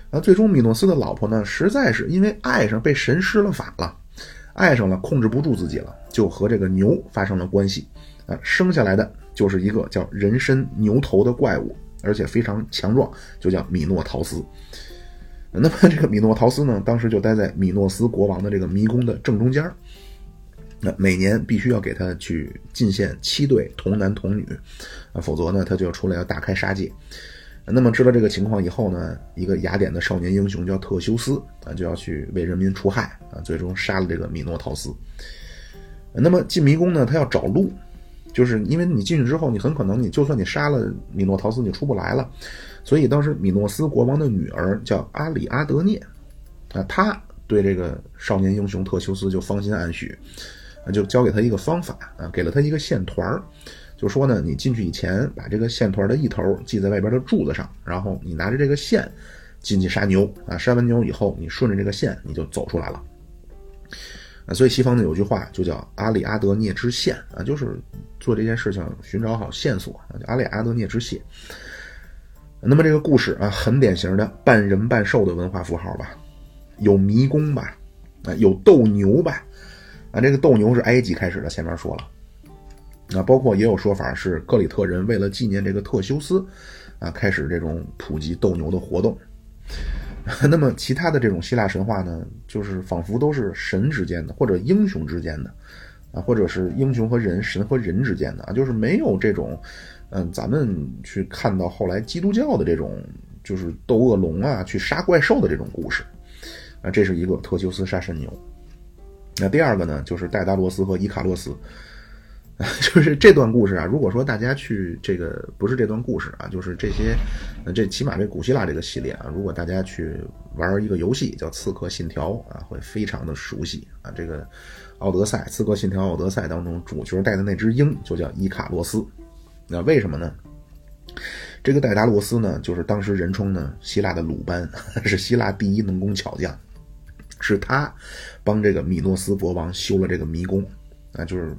啊，最终米诺斯的老婆呢，实在是因为爱上被神施了法了，爱上了控制不住自己了，就和这个牛发生了关系，啊，生下来的就是一个叫人身牛头的怪物，而且非常强壮，就叫米诺陶斯。那么这个米诺陶斯呢，当时就待在米诺斯国王的这个迷宫的正中间那每年必须要给他去进献七对童男童女，啊，否则呢，他就出来要大开杀戒。那么知道这个情况以后呢，一个雅典的少年英雄叫特修斯啊，就要去为人民除害啊，最终杀了这个米诺陶斯。那么进迷宫呢，他要找路，就是因为你进去之后，你很可能你就算你杀了米诺陶斯，你出不来了。所以当时米诺斯国王的女儿叫阿里阿德涅啊，他对这个少年英雄特修斯就芳心暗许，啊，就教给他一个方法啊，给了他一个线团儿。就说呢，你进去以前把这个线团的一头系在外边的柱子上，然后你拿着这个线进去杀牛啊，杀完牛以后，你顺着这个线你就走出来了啊。所以西方呢有句话就叫阿里阿德涅之线啊，就是做这件事情寻找好线索啊，叫阿里阿德涅之线。那么这个故事啊，很典型的半人半兽的文化符号吧，有迷宫吧，啊有斗牛吧，啊这个斗牛是埃及开始的，前面说了。啊，包括也有说法是克里特人为了纪念这个特修斯，啊，开始这种普及斗牛的活动。那么其他的这种希腊神话呢，就是仿佛都是神之间的，或者英雄之间的，啊，或者是英雄和人、神和人之间的啊，就是没有这种，嗯，咱们去看到后来基督教的这种，就是斗恶龙啊，去杀怪兽的这种故事，啊，这是一个特修斯杀神牛。那第二个呢，就是戴达罗斯和伊卡洛斯。就是这段故事啊，如果说大家去这个不是这段故事啊，就是这些，这起码这古希腊这个系列啊，如果大家去玩一个游戏叫《刺客信条》啊，会非常的熟悉啊。这个《奥德赛》《刺客信条》《奥德赛》当中主角带的那只鹰就叫伊卡洛斯，那为什么呢？这个戴达罗斯呢，就是当时人称呢希腊的鲁班，是希腊第一能工巧匠，是他帮这个米诺斯国王修了这个迷宫啊，就是。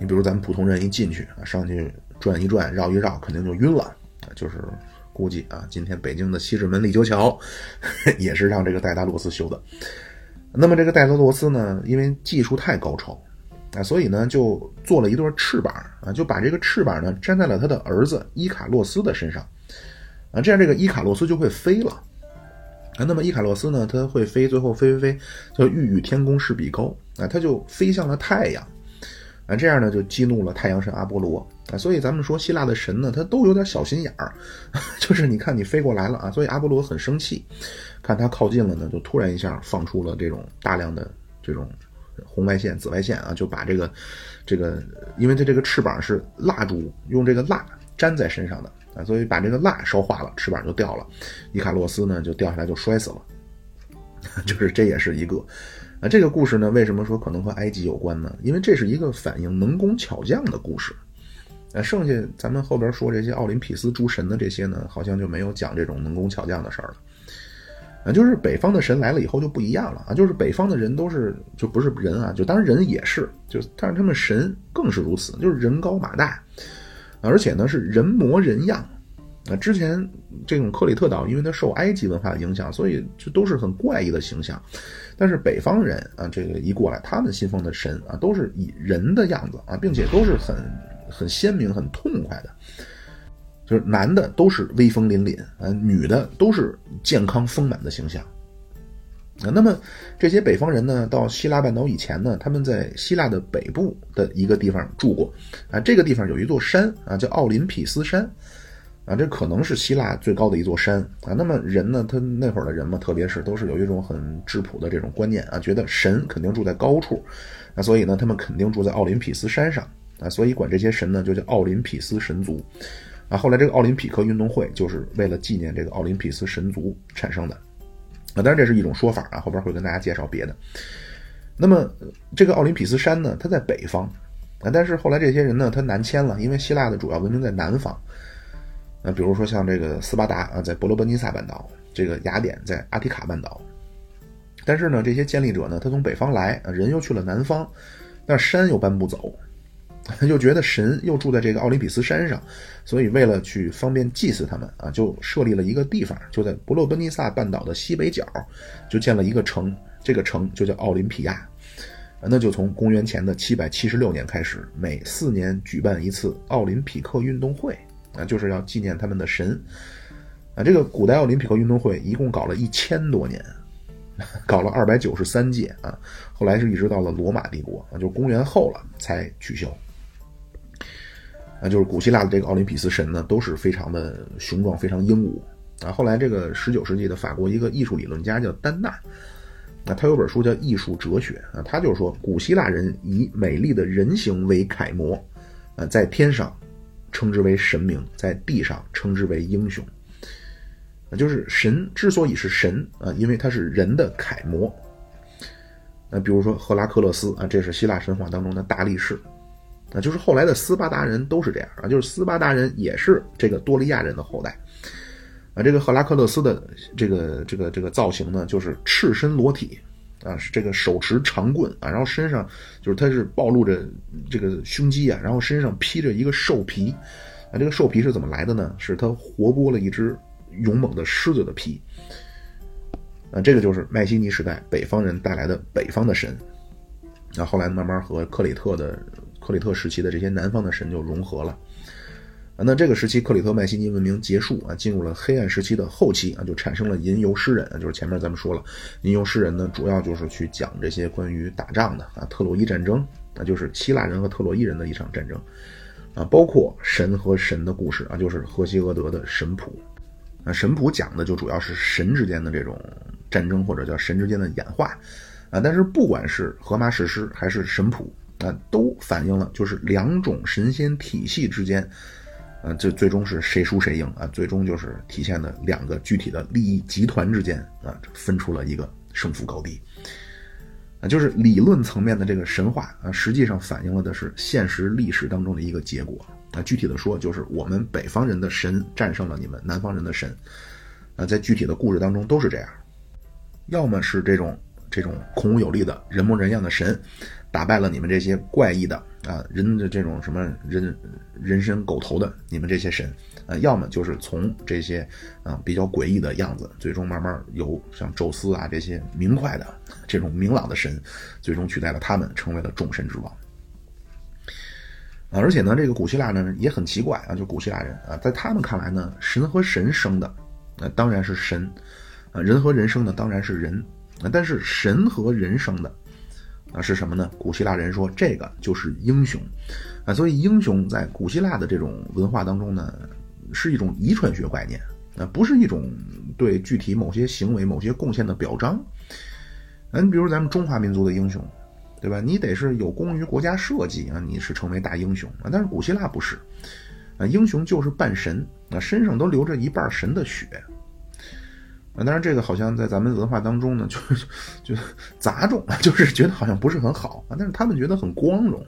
你比如咱们普通人一进去啊，上去转一转、绕一绕，肯定就晕了。就是估计啊，今天北京的西直门立交桥 也是让这个戴达罗斯修的。那么这个戴达罗斯呢，因为技术太高超啊，所以呢就做了一对翅膀啊，就把这个翅膀呢粘在了他的儿子伊卡洛斯的身上啊，这样这个伊卡洛斯就会飞了啊。那么伊卡洛斯呢，他会飞，最后飞飞飞，叫欲与天公试比高啊，他就飞向了太阳。啊，这样呢就激怒了太阳神阿波罗啊，所以咱们说希腊的神呢，他都有点小心眼儿，就是你看你飞过来了啊，所以阿波罗很生气，看他靠近了呢，就突然一下放出了这种大量的这种红外线、紫外线啊，就把这个这个，因为它这个翅膀是蜡烛，用这个蜡粘在身上的啊，所以把这个蜡烧化了，翅膀就掉了，伊卡洛斯呢就掉下来就摔死了，就是这也是一个。啊，这个故事呢，为什么说可能和埃及有关呢？因为这是一个反映能工巧匠的故事。啊，剩下咱们后边说这些奥林匹斯诸神的这些呢，好像就没有讲这种能工巧匠的事儿了。啊，就是北方的神来了以后就不一样了啊，就是北方的人都是就不是人啊，就当然人也是，就但是他们神更是如此，就是人高马大，而且呢是人模人样。那之前这种克里特岛，因为它受埃及文化的影响，所以就都是很怪异的形象。但是北方人啊，这个一过来，他们信奉的神啊，都是以人的样子啊，并且都是很很鲜明、很痛快的。就是男的都是威风凛凛啊，女的都是健康丰满的形象啊。那么这些北方人呢，到希腊半岛以前呢，他们在希腊的北部的一个地方住过啊，这个地方有一座山啊，叫奥林匹斯山。啊，这可能是希腊最高的一座山啊。那么人呢，他那会儿的人嘛，特别是都是有一种很质朴的这种观念啊，觉得神肯定住在高处，啊，所以呢，他们肯定住在奥林匹斯山上啊，所以管这些神呢就叫奥林匹斯神族啊。后来这个奥林匹克运动会就是为了纪念这个奥林匹斯神族产生的啊。当然这是一种说法啊，后边会跟大家介绍别的。那么这个奥林匹斯山呢，它在北方啊，但是后来这些人呢，他南迁了，因为希腊的主要文明在南方。那比如说像这个斯巴达啊，在伯罗奔尼撒半岛；这个雅典在阿提卡半岛。但是呢，这些建立者呢，他从北方来，人又去了南方，那山又搬不走，他 就觉得神又住在这个奥林匹斯山上，所以为了去方便祭祀他们啊，就设立了一个地方，就在伯罗奔尼撒半岛的西北角，就建了一个城，这个城就叫奥林匹亚。那就从公元前的七百七十六年开始，每四年举办一次奥林匹克运动会。啊，就是要纪念他们的神，啊，这个古代奥林匹克运动会一共搞了一千多年，搞了二百九十三届啊，后来是一直到了罗马帝国啊，就公元后了才取消。啊，就是古希腊的这个奥林匹斯神呢，都是非常的雄壮，非常英武啊。后来这个十九世纪的法国一个艺术理论家叫丹纳，啊，他有本书叫《艺术哲学》啊，他就说古希腊人以美丽的人形为楷模，啊，在天上。称之为神明，在地上称之为英雄，啊，就是神之所以是神啊，因为他是人的楷模。那比如说赫拉克勒斯啊，这是希腊神话当中的大力士，啊，就是后来的斯巴达人都是这样啊，就是斯巴达人也是这个多利亚人的后代，啊，这个赫拉克勒斯的这个这个这个造型呢，就是赤身裸体。啊，是这个手持长棍啊，然后身上就是他是暴露着这个胸肌啊，然后身上披着一个兽皮，啊，这个兽皮是怎么来的呢？是他活剥了一只勇猛的狮子的皮，啊，这个就是迈锡尼时代北方人带来的北方的神，啊，后来慢慢和克里特的克里特时期的这些南方的神就融合了。那这个时期克里特迈锡尼文明结束啊，进入了黑暗时期的后期啊，就产生了吟游诗人啊，就是前面咱们说了，吟游诗人呢，主要就是去讲这些关于打仗的啊，特洛伊战争，那就是希腊人和特洛伊人的一场战争，啊，包括神和神的故事啊，就是荷西俄德的神谱，啊，神谱讲的就主要是神之间的这种战争或者叫神之间的演化，啊，但是不管是荷马史诗还是神谱啊，都反映了就是两种神仙体系之间。啊，这最终是谁输谁赢啊？最终就是体现的两个具体的利益集团之间啊，分出了一个胜负高低。啊，就是理论层面的这个神话啊，实际上反映了的是现实历史当中的一个结果。啊，具体的说，就是我们北方人的神战胜了你们南方人的神。啊，在具体的故事当中都是这样，要么是这种这种孔武有力的人模人样的神。打败了你们这些怪异的啊人的这种什么人人身狗头的你们这些神啊，要么就是从这些啊比较诡异的样子，最终慢慢由像宙斯啊这些明快的 这种明朗的神，最终取代了他们，成为了众神之王。而且呢，这个古希腊呢也很奇怪啊，就古希腊人啊，在他们看来呢，神和神生的那当然是神啊，人和人生的当然是人，但是神和人生的。啊，是什么呢？古希腊人说这个就是英雄，啊，所以英雄在古希腊的这种文化当中呢，是一种遗传学概念，啊，不是一种对具体某些行为、某些贡献的表彰。嗯，比如咱们中华民族的英雄，对吧？你得是有功于国家社稷啊，你是成为大英雄啊。但是古希腊不是，啊，英雄就是半神，啊，身上都流着一半神的血。啊，当然这个好像在咱们文化当中呢，就是就是杂种，就是觉得好像不是很好啊。但是他们觉得很光荣，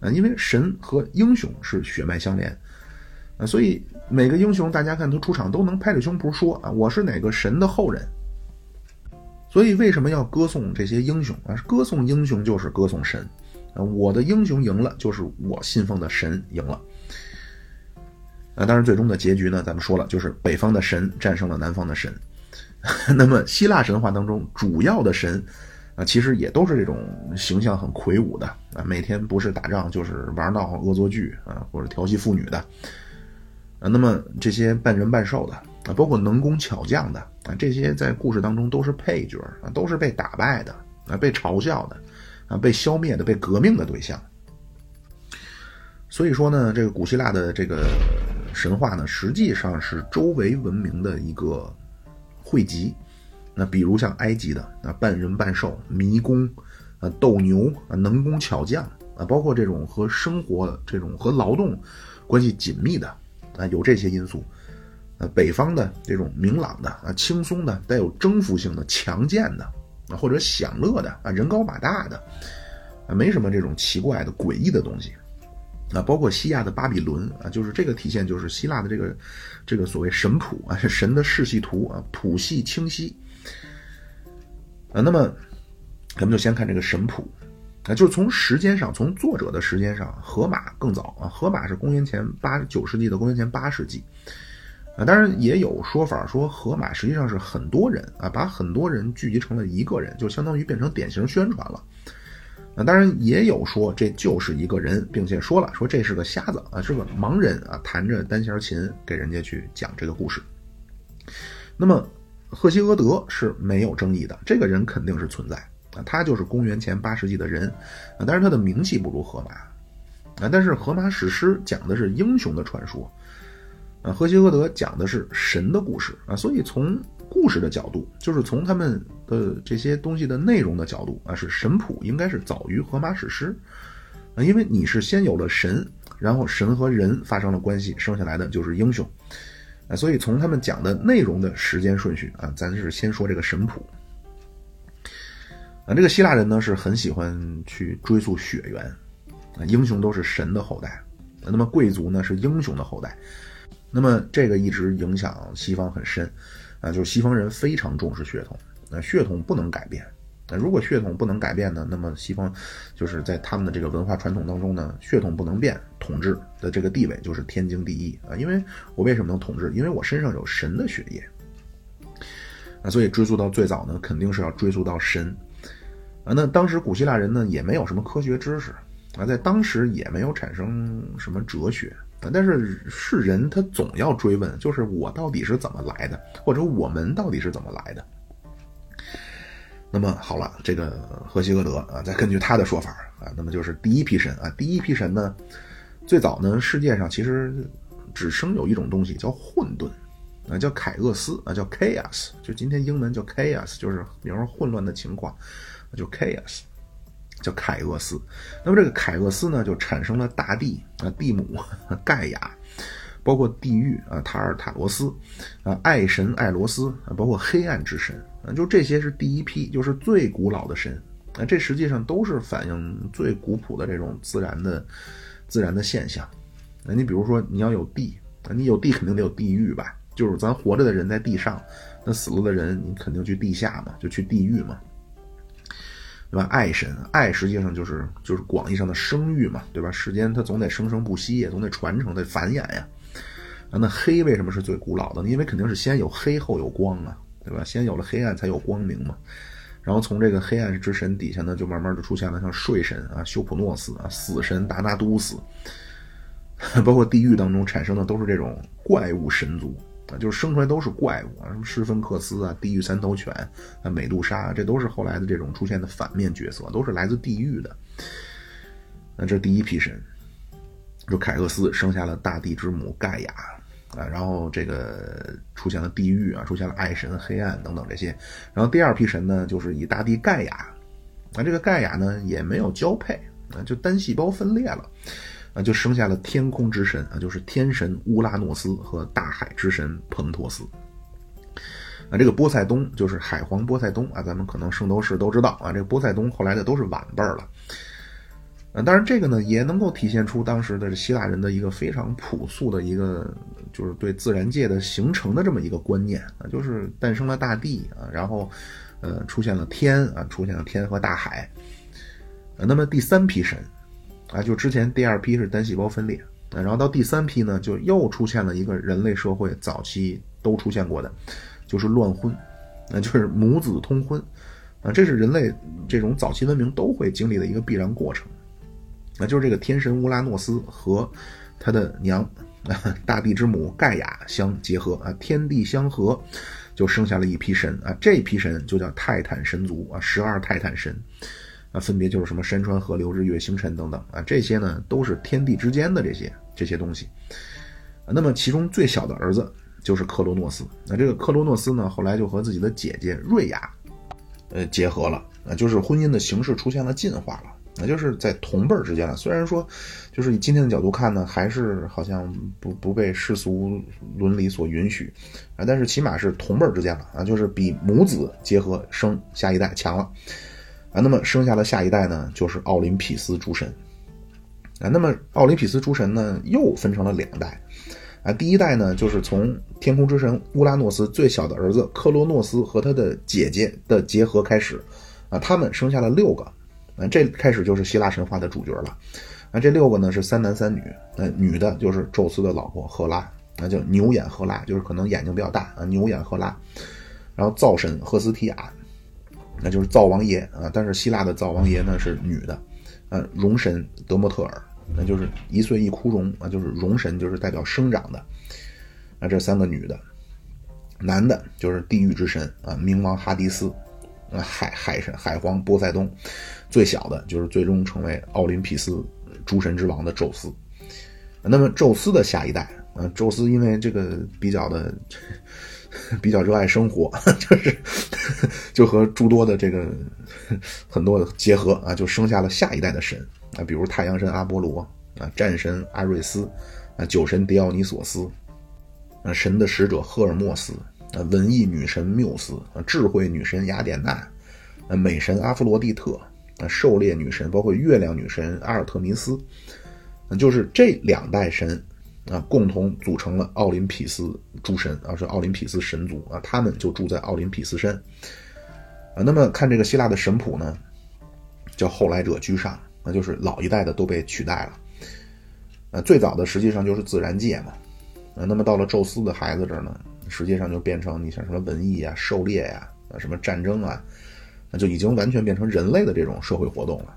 啊，因为神和英雄是血脉相连，啊，所以每个英雄大家看他出场都能拍着胸脯说啊，我是哪个神的后人。所以为什么要歌颂这些英雄啊？歌颂英雄就是歌颂神，啊，我的英雄赢了，就是我信奉的神赢了。啊，当然最终的结局呢，咱们说了，就是北方的神战胜了南方的神。那么，希腊神话当中主要的神啊，其实也都是这种形象很魁梧的啊，每天不是打仗就是玩闹、恶作剧啊，或者调戏妇女的啊。那么这些半人半兽的啊，包括能工巧匠的啊，这些在故事当中都是配角啊，都是被打败的啊，被嘲笑的啊，被消灭的、被革命的对象。所以说呢，这个古希腊的这个神话呢，实际上是周围文明的一个。汇集，那比如像埃及的啊，半人半兽、迷宫啊、斗牛啊、能工巧匠啊，包括这种和生活这种和劳动关系紧密的啊，有这些因素。呃，北方的这种明朗的啊、轻松的、带有征服性的、强健的啊，或者享乐的啊、人高马大的啊，没什么这种奇怪的诡异的东西。啊，包括西亚的巴比伦啊，就是这个体现，就是希腊的这个这个所谓神谱啊，是神的世系图啊，谱系清晰啊。那么，咱们就先看这个神谱啊，就是从时间上，从作者的时间上，荷马更早啊，荷马是公元前八九世纪的公元前八世纪啊。当然也有说法说，荷马实际上是很多人啊，把很多人聚集成了一个人，就相当于变成典型宣传了。啊，当然也有说这就是一个人，并且说了说这是个瞎子啊，是个盲人啊，弹着单弦琴给人家去讲这个故事。那么赫西俄德是没有争议的，这个人肯定是存在啊，他就是公元前八世纪的人啊，但是他的名气不如荷马啊，但是荷马史诗讲的是英雄的传说啊，赫西俄德讲的是神的故事啊，所以从。故事的角度，就是从他们的这些东西的内容的角度啊，是神谱应该是早于荷马史诗。啊，因为你是先有了神，然后神和人发生了关系，生下来的就是英雄。啊，所以从他们讲的内容的时间顺序啊，咱是先说这个神谱。啊，这个希腊人呢是很喜欢去追溯血缘啊，英雄都是神的后代，那么贵族呢是英雄的后代，那么这个一直影响西方很深。啊，就是西方人非常重视血统，那血统不能改变。那如果血统不能改变呢？那么西方就是在他们的这个文化传统当中呢，血统不能变，统治的这个地位就是天经地义啊。因为我为什么能统治？因为我身上有神的血液。啊，所以追溯到最早呢，肯定是要追溯到神。啊，那当时古希腊人呢也没有什么科学知识，啊，在当时也没有产生什么哲学啊，但是是人他总要追问，就是我到底是怎么来的，或者我们到底是怎么来的。那么好了，这个荷西格德啊，再根据他的说法啊，那么就是第一批神啊，第一批神呢，最早呢，世界上其实只生有一种东西叫混沌啊，叫凯厄斯啊，叫 chaos，就今天英文叫 chaos，就是比如说混乱的情况，就 chaos，叫凯厄斯。那么这个凯厄斯呢，就产生了大地啊，地母盖亚。包括地狱啊，塔尔塔罗斯，啊，爱神爱罗斯啊，包括黑暗之神啊，就这些是第一批，就是最古老的神啊，这实际上都是反映最古朴的这种自然的自然的现象。那你比如说，你要有地，你有地肯定得有地狱吧？就是咱活着的人在地上，那死了的人你肯定去地下嘛，就去地狱嘛，对吧？爱神爱实际上就是就是广义上的生育嘛，对吧？世间它总得生生不息呀，总得传承得繁衍呀。那黑为什么是最古老的？因为肯定是先有黑后有光啊，对吧？先有了黑暗才有光明嘛。然后从这个黑暗之神底下呢，就慢慢的出现了像睡神啊、修普诺斯啊、死神达纳都斯，包括地狱当中产生的都是这种怪物神族啊，就是生出来都是怪物啊，什么施芬克斯啊、地狱三头犬啊、美杜莎啊，这都是后来的这种出现的反面角色，都是来自地狱的。那这第一批神，就凯厄斯生下了大地之母盖亚。啊，然后这个出现了地狱啊，出现了爱神、黑暗等等这些。然后第二批神呢，就是以大地盖亚，啊，这个盖亚呢也没有交配啊，就单细胞分裂了，啊，就生下了天空之神啊，就是天神乌拉诺斯和大海之神彭托斯。啊，这个波塞冬就是海皇波塞冬啊，咱们可能圣斗士都知道啊，这个波塞冬后来的都是晚辈了。啊，当然这个呢也能够体现出当时的希腊人的一个非常朴素的一个。就是对自然界的形成的这么一个观念啊，就是诞生了大地啊，然后，呃，出现了天啊，出现了天和大海。呃，那么第三批神啊，就之前第二批是单细胞分裂啊，然后到第三批呢，就又出现了一个人类社会早期都出现过的，就是乱婚，那就是母子通婚啊，这是人类这种早期文明都会经历的一个必然过程。那就是这个天神乌拉诺斯和他的娘。大地之母盖亚相结合啊，天地相合，就生下了一批神啊，这批神就叫泰坦神族啊，十二泰坦神啊，分别就是什么山川河流、日月星辰等等啊，这些呢都是天地之间的这些这些东西。那么其中最小的儿子就是克罗诺斯，那这个克罗诺斯呢，后来就和自己的姐姐瑞亚呃结合了啊，就是婚姻的形式出现了进化了。那就是在同辈儿之间了。虽然说，就是以今天的角度看呢，还是好像不不被世俗伦理所允许啊，但是起码是同辈儿之间了啊，就是比母子结合生下一代强了啊。那么生下了下一代呢，就是奥林匹斯诸神啊。那么奥林匹斯诸神呢，又分成了两代啊。第一代呢，就是从天空之神乌拉诺斯最小的儿子克罗诺斯和他的姐姐的结合开始啊，他们生下了六个。那这开始就是希腊神话的主角了，那这六个呢是三男三女，那女的就是宙斯的老婆赫拉，那叫牛眼赫拉，就是可能眼睛比较大啊，牛眼赫拉。然后灶神赫斯提亚，那就是灶王爷啊，但是希腊的灶王爷呢是女的，呃，容神德莫特尔，那就是一岁一枯荣啊，就是容神就是代表生长的，那这三个女的，男的就是地狱之神啊，冥王哈迪斯。啊海海神海皇波塞冬，最小的就是最终成为奥林匹斯诸神之王的宙斯。那么宙斯的下一代，啊，宙斯因为这个比较的 比较热爱生活，就是 就和诸多的这个很多的结合啊，就生下了下一代的神啊，比如太阳神阿波罗啊，战神阿瑞斯啊，酒神狄奥尼索斯啊，神的使者赫尔墨斯。啊，文艺女神缪斯啊，智慧女神雅典娜，啊，美神阿弗罗狄特，啊，狩猎女神，包括月亮女神阿尔特弥斯，就是这两代神啊，共同组成了奥林匹斯诸神啊，是奥林匹斯神族啊，他们就住在奥林匹斯山啊。那么看这个希腊的神谱呢，叫后来者居上，那就是老一代的都被取代了，啊，最早的实际上就是自然界嘛，啊，那么到了宙斯的孩子这儿呢。实际上就变成你像什么文艺啊、狩猎呀、啊什么战争啊，就已经完全变成人类的这种社会活动了。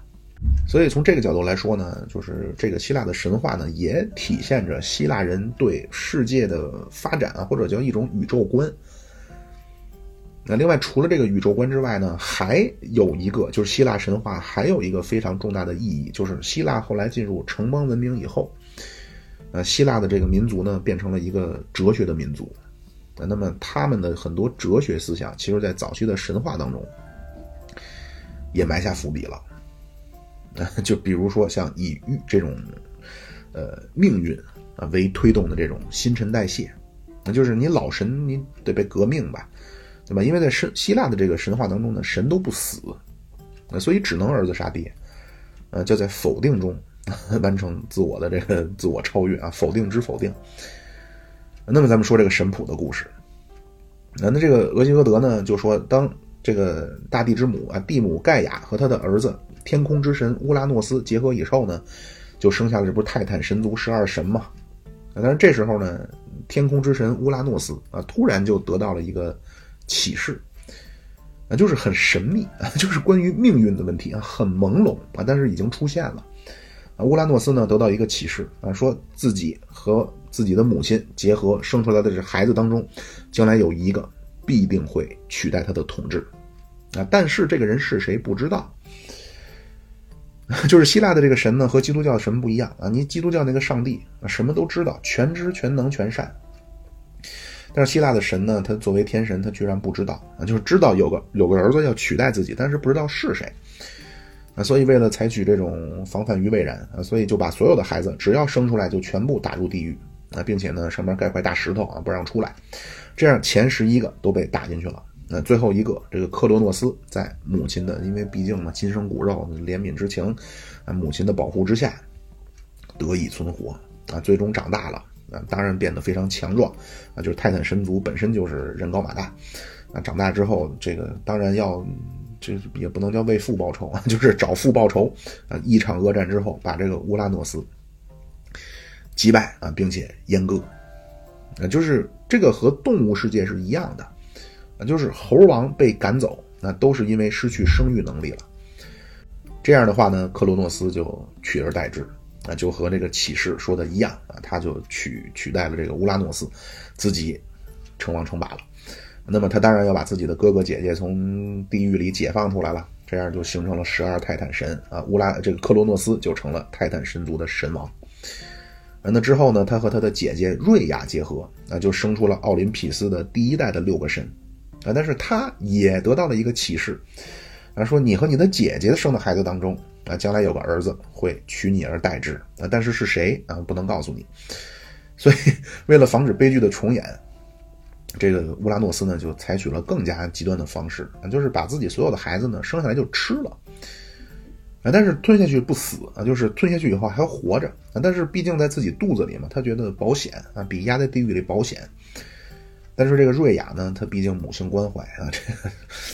所以从这个角度来说呢，就是这个希腊的神话呢，也体现着希腊人对世界的发展，或者叫一种宇宙观。那另外，除了这个宇宙观之外呢，还有一个就是希腊神话还有一个非常重大的意义，就是希腊后来进入城邦文明以后，呃，希腊的这个民族呢变成了一个哲学的民族，那么他们的很多哲学思想，其实在早期的神话当中也埋下伏笔了，就比如说像以玉这种呃命运啊为推动的这种新陈代谢，那就是你老神你得被革命吧。对吧？因为在神希腊的这个神话当中呢，神都不死，那所以只能儿子杀爹，呃，就在否定中 完成自我的这个自我超越啊，否定之否定。那么咱们说这个神谱的故事，那那这个俄西俄德呢，就说当这个大地之母啊，地母盖亚和他的儿子天空之神乌拉诺斯结合以后呢，就生下了这不是泰坦神族十二神嘛？但是这时候呢，天空之神乌拉诺斯啊，突然就得到了一个。启示啊，就是很神秘啊，就是关于命运的问题啊，很朦胧啊，但是已经出现了啊。乌拉诺斯呢得到一个启示啊，说自己和自己的母亲结合生出来的这孩子当中，将来有一个必定会取代他的统治啊。但是这个人是谁不知道，就是希腊的这个神呢和基督教的神不一样啊。你基督教那个上帝啊什么都知道，全知全能全善。但是希腊的神呢，他作为天神，他居然不知道啊，就是知道有个有个儿子要取代自己，但是不知道是谁啊。所以为了采取这种防范于未然啊，所以就把所有的孩子只要生出来就全部打入地狱啊，并且呢上面盖块大石头啊，不让出来。这样前十一个都被打进去了。那最后一个这个克罗诺斯在母亲的，因为毕竟嘛亲生骨肉，怜悯之情啊，母亲的保护之下得以存活啊，最终长大了。啊，当然变得非常强壮，啊，就是泰坦神族本身就是人高马大，啊，长大之后这个当然要，这也不能叫为父报仇啊，就是找父报仇，啊，一场恶战之后把这个乌拉诺斯击败啊，并且阉割，啊，就是这个和动物世界是一样的，啊，就是猴王被赶走，那都是因为失去生育能力了，这样的话呢，克罗诺斯就取而代之。啊，就和这个启示说的一样啊，他就取取代了这个乌拉诺斯，自己称王称霸了。那么他当然要把自己的哥哥姐姐从地狱里解放出来了，这样就形成了十二泰坦神啊。乌拉这个克罗诺斯就成了泰坦神族的神王。那之后呢，他和他的姐姐瑞亚结合，那就生出了奥林匹斯的第一代的六个神啊。但是他也得到了一个启示啊，说你和你的姐姐生的孩子当中。啊，将来有个儿子会取你而代之啊，但是是谁啊，不能告诉你。所以，为了防止悲剧的重演，这个乌拉诺斯呢，就采取了更加极端的方式啊，就是把自己所有的孩子呢生下来就吃了啊，但是吞下去不死啊，就是吞下去以后还活着啊，但是毕竟在自己肚子里嘛，他觉得保险啊，比压在地狱里保险。但是这个瑞亚呢，他毕竟母性关怀啊，这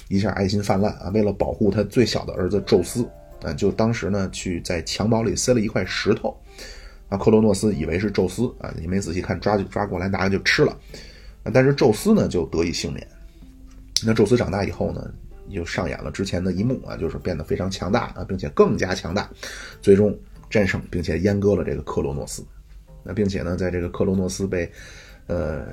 一下爱心泛滥啊，为了保护他最小的儿子宙斯。啊，就当时呢，去在襁褓里塞了一块石头，啊，克罗诺斯以为是宙斯啊，你没仔细看，抓就抓过来，拿来就吃了，啊，但是宙斯呢就得以幸免。那宙斯长大以后呢，又上演了之前的一幕啊，就是变得非常强大啊，并且更加强大，最终战胜并且阉割了这个克罗诺斯。那并且呢，在这个克罗诺斯被呃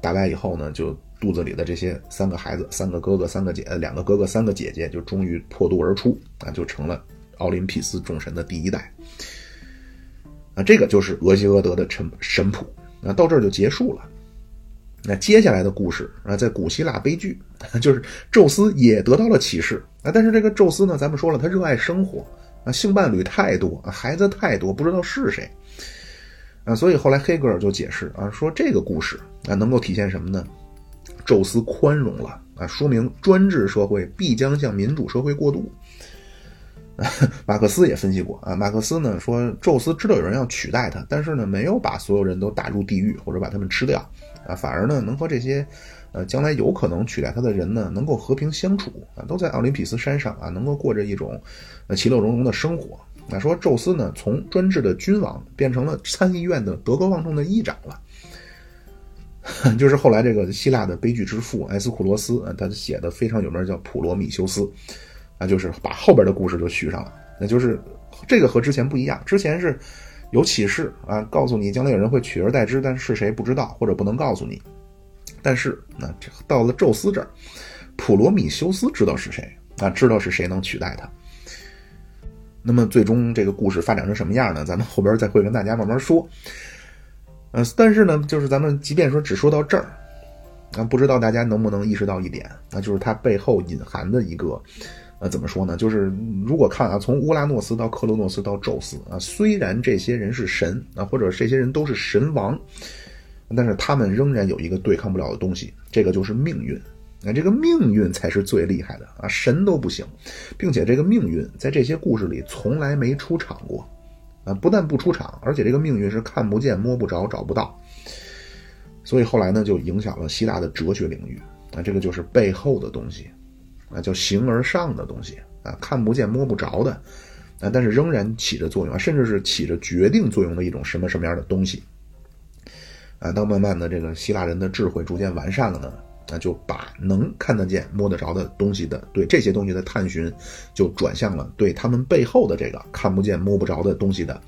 打败以后呢，就。肚子里的这些三个孩子，三个哥哥，三个姐，两个哥哥，三个姐姐，就终于破肚而出啊，就成了奥林匹斯众神的第一代。啊，这个就是俄西俄德的神神谱。那到这儿就结束了。那接下来的故事啊，在古希腊悲剧，就是宙斯也得到了启示啊，但是这个宙斯呢，咱们说了，他热爱生活啊，性伴侣太多，孩子太多，不知道是谁啊，所以后来黑格尔就解释啊，说这个故事啊，能够体现什么呢？宙斯宽容了啊，说明专制社会必将向民主社会过渡。马克思也分析过啊，马克思呢说，宙斯知道有人要取代他，但是呢没有把所有人都打入地狱或者把他们吃掉啊，反而呢能和这些呃将来有可能取代他的人呢能够和平相处啊，都在奥林匹斯山上啊，能够过着一种呃其乐融融的生活。那说宙斯呢从专制的君王变成了参议院的德高望重的议长了。就是后来这个希腊的悲剧之父埃斯库罗斯啊，他写的非常有名，叫《普罗米修斯》，啊，就是把后边的故事就续上了那就是这个和之前不一样，之前是有启示啊，告诉你将来有人会取而代之，但是谁不知道或者不能告诉你。但是那到了宙斯这儿，普罗米修斯知道是谁啊，知道是谁能取代他。那么最终这个故事发展成什么样呢？咱们后边再会跟大家慢慢说。呃，但是呢，就是咱们即便说只说到这儿，啊，不知道大家能不能意识到一点，那就是它背后隐含的一个，呃，怎么说呢？就是如果看啊，从乌拉诺斯到克罗诺斯到宙斯啊，虽然这些人是神啊，或者这些人都是神王，但是他们仍然有一个对抗不了的东西，这个就是命运。那这个命运才是最厉害的啊，神都不行，并且这个命运在这些故事里从来没出场过，啊，不但不出场，而且这个命运是看不见、摸不着、找不到。所以后来呢，就影响了希腊的哲学领域啊，这个就是背后的东西，啊，叫形而上的东西啊，看不见、摸不着的啊，但是仍然起着作用，甚至是起着决定作用的一种什么什么样的东西啊。当慢慢的这个希腊人的智慧逐渐完善了呢。那就把能看得见、摸得着的东西的对这些东西的探寻，就转向了对他们背后的这个看不见、摸不着的东西的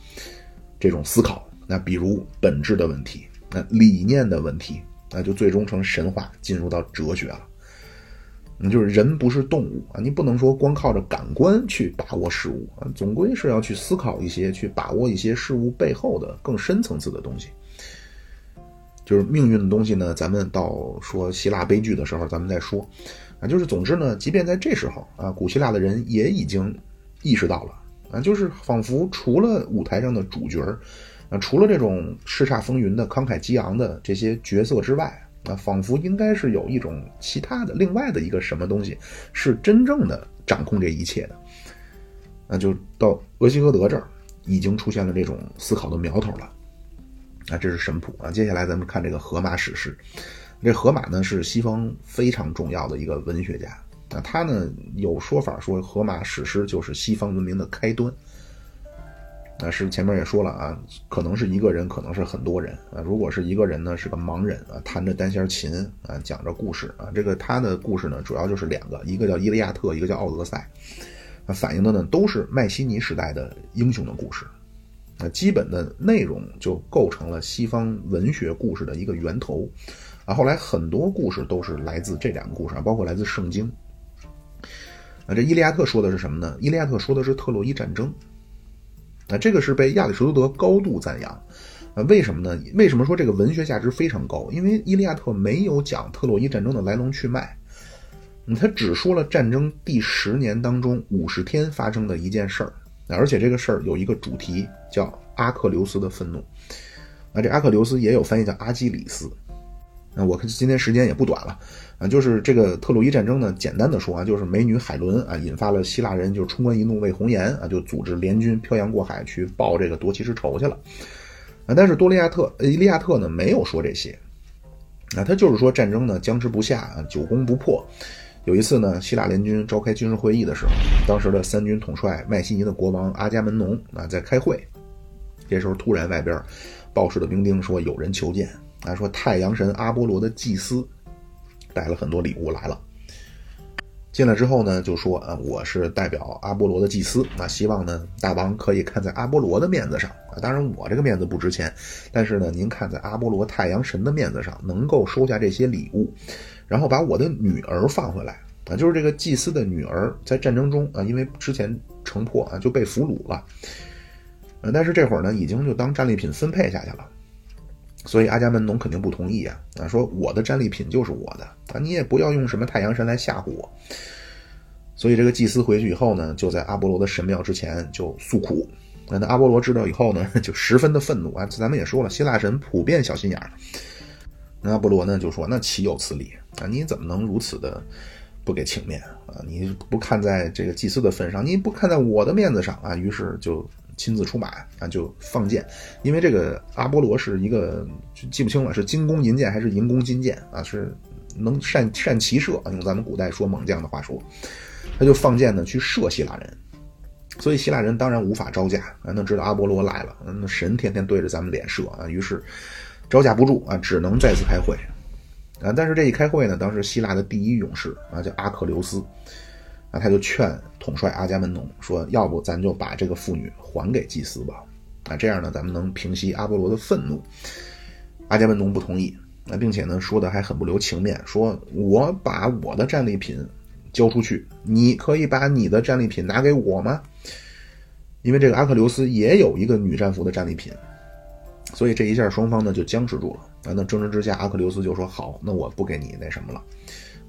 这种思考。那比如本质的问题，那理念的问题，那就最终成神话，进入到哲学了。你就是人不是动物啊，你不能说光靠着感官去把握事物啊，总归是要去思考一些，去把握一些事物背后的更深层次的东西。就是命运的东西呢，咱们到说希腊悲剧的时候，咱们再说，啊，就是总之呢，即便在这时候啊，古希腊的人也已经意识到了，啊，就是仿佛除了舞台上的主角啊，除了这种叱咤风云的慷慨激昂的这些角色之外，啊，仿佛应该是有一种其他的另外的一个什么东西，是真正的掌控这一切的，那就到俄西俄德这儿，已经出现了这种思考的苗头了。啊，这是神谱啊！接下来咱们看这个荷马史诗。这荷马呢是西方非常重要的一个文学家啊，他呢有说法说荷马史诗就是西方文明的开端。啊，是前面也说了啊，可能是一个人，可能是很多人啊。如果是一个人呢，是个盲人啊，弹着单弦琴啊，讲着故事啊。这个他的故事呢，主要就是两个，一个叫《伊利亚特》，一个叫《奥德赛》，啊，反映的呢都是迈锡尼时代的英雄的故事。那基本的内容就构成了西方文学故事的一个源头，啊，后来很多故事都是来自这两个故事啊，包括来自圣经。啊，这《伊利亚特》说的是什么呢？《伊利亚特》说的是特洛伊战争，啊，这个是被亚里士多德高度赞扬，啊，为什么呢？为什么说这个文学价值非常高？因为《伊利亚特》没有讲特洛伊战争的来龙去脉，他只说了战争第十年当中五十天发生的一件事儿。而且这个事儿有一个主题叫阿克琉斯的愤怒，啊，这阿克琉斯也有翻译叫阿基里斯。那我看今天时间也不短了，啊，就是这个特洛伊战争呢，简单的说啊，就是美女海伦啊，引发了希腊人就冲冠一怒为红颜啊，就组织联军漂洋过海去报这个夺妻之仇去了。啊，但是多利亚特伊利亚特呢没有说这些，啊，他就是说战争呢僵持不下啊，久攻不破。有一次呢，希腊联军召开军事会议的时候，当时的三军统帅麦西尼的国王阿伽门农啊在开会。这时候突然外边报事的兵丁说有人求见啊，说太阳神阿波罗的祭司带了很多礼物来了。进来之后呢，就说啊，我是代表阿波罗的祭司，那希望呢大王可以看在阿波罗的面子上啊，当然我这个面子不值钱，但是呢您看在阿波罗太阳神的面子上，能够收下这些礼物。然后把我的女儿放回来啊，就是这个祭司的女儿，在战争中啊，因为之前城破啊，就被俘虏了。呃，但是这会儿呢，已经就当战利品分配下去了。所以阿伽门农肯定不同意啊，啊，说我的战利品就是我的啊，你也不要用什么太阳神来吓唬我。所以这个祭司回去以后呢，就在阿波罗的神庙之前就诉苦。那阿波罗知道以后呢，就十分的愤怒啊。咱们也说了，希腊神普遍小心眼儿。阿波罗呢就说：“那岂有此理啊！你怎么能如此的不给情面啊？你不看在这个祭司的份上，你不看在我的面子上啊？”于是就亲自出马啊，就放箭。因为这个阿波罗是一个记不清了，是金弓银箭还是银弓金箭啊？是能善善骑射，用咱们古代说猛将的话说，他就放箭呢去射希腊人。所以希腊人当然无法招架啊，那知道阿波罗来了，那神天天对着咱们脸射啊，于是。招架不住啊，只能再次开会，啊，但是这一开会呢，当时希腊的第一勇士啊叫阿克琉斯，啊，他就劝统帅阿伽门农说：“要不咱就把这个妇女还给祭司吧？啊，这样呢，咱们能平息阿波罗的愤怒。”阿伽门农不同意，啊，并且呢，说的还很不留情面，说：“我把我的战利品交出去，你可以把你的战利品拿给我吗？”因为这个阿克琉斯也有一个女战俘的战利品，所以这一下双方呢就僵持住了。啊，那争执之下，阿克琉斯就说：“好，那我不给你那什么了，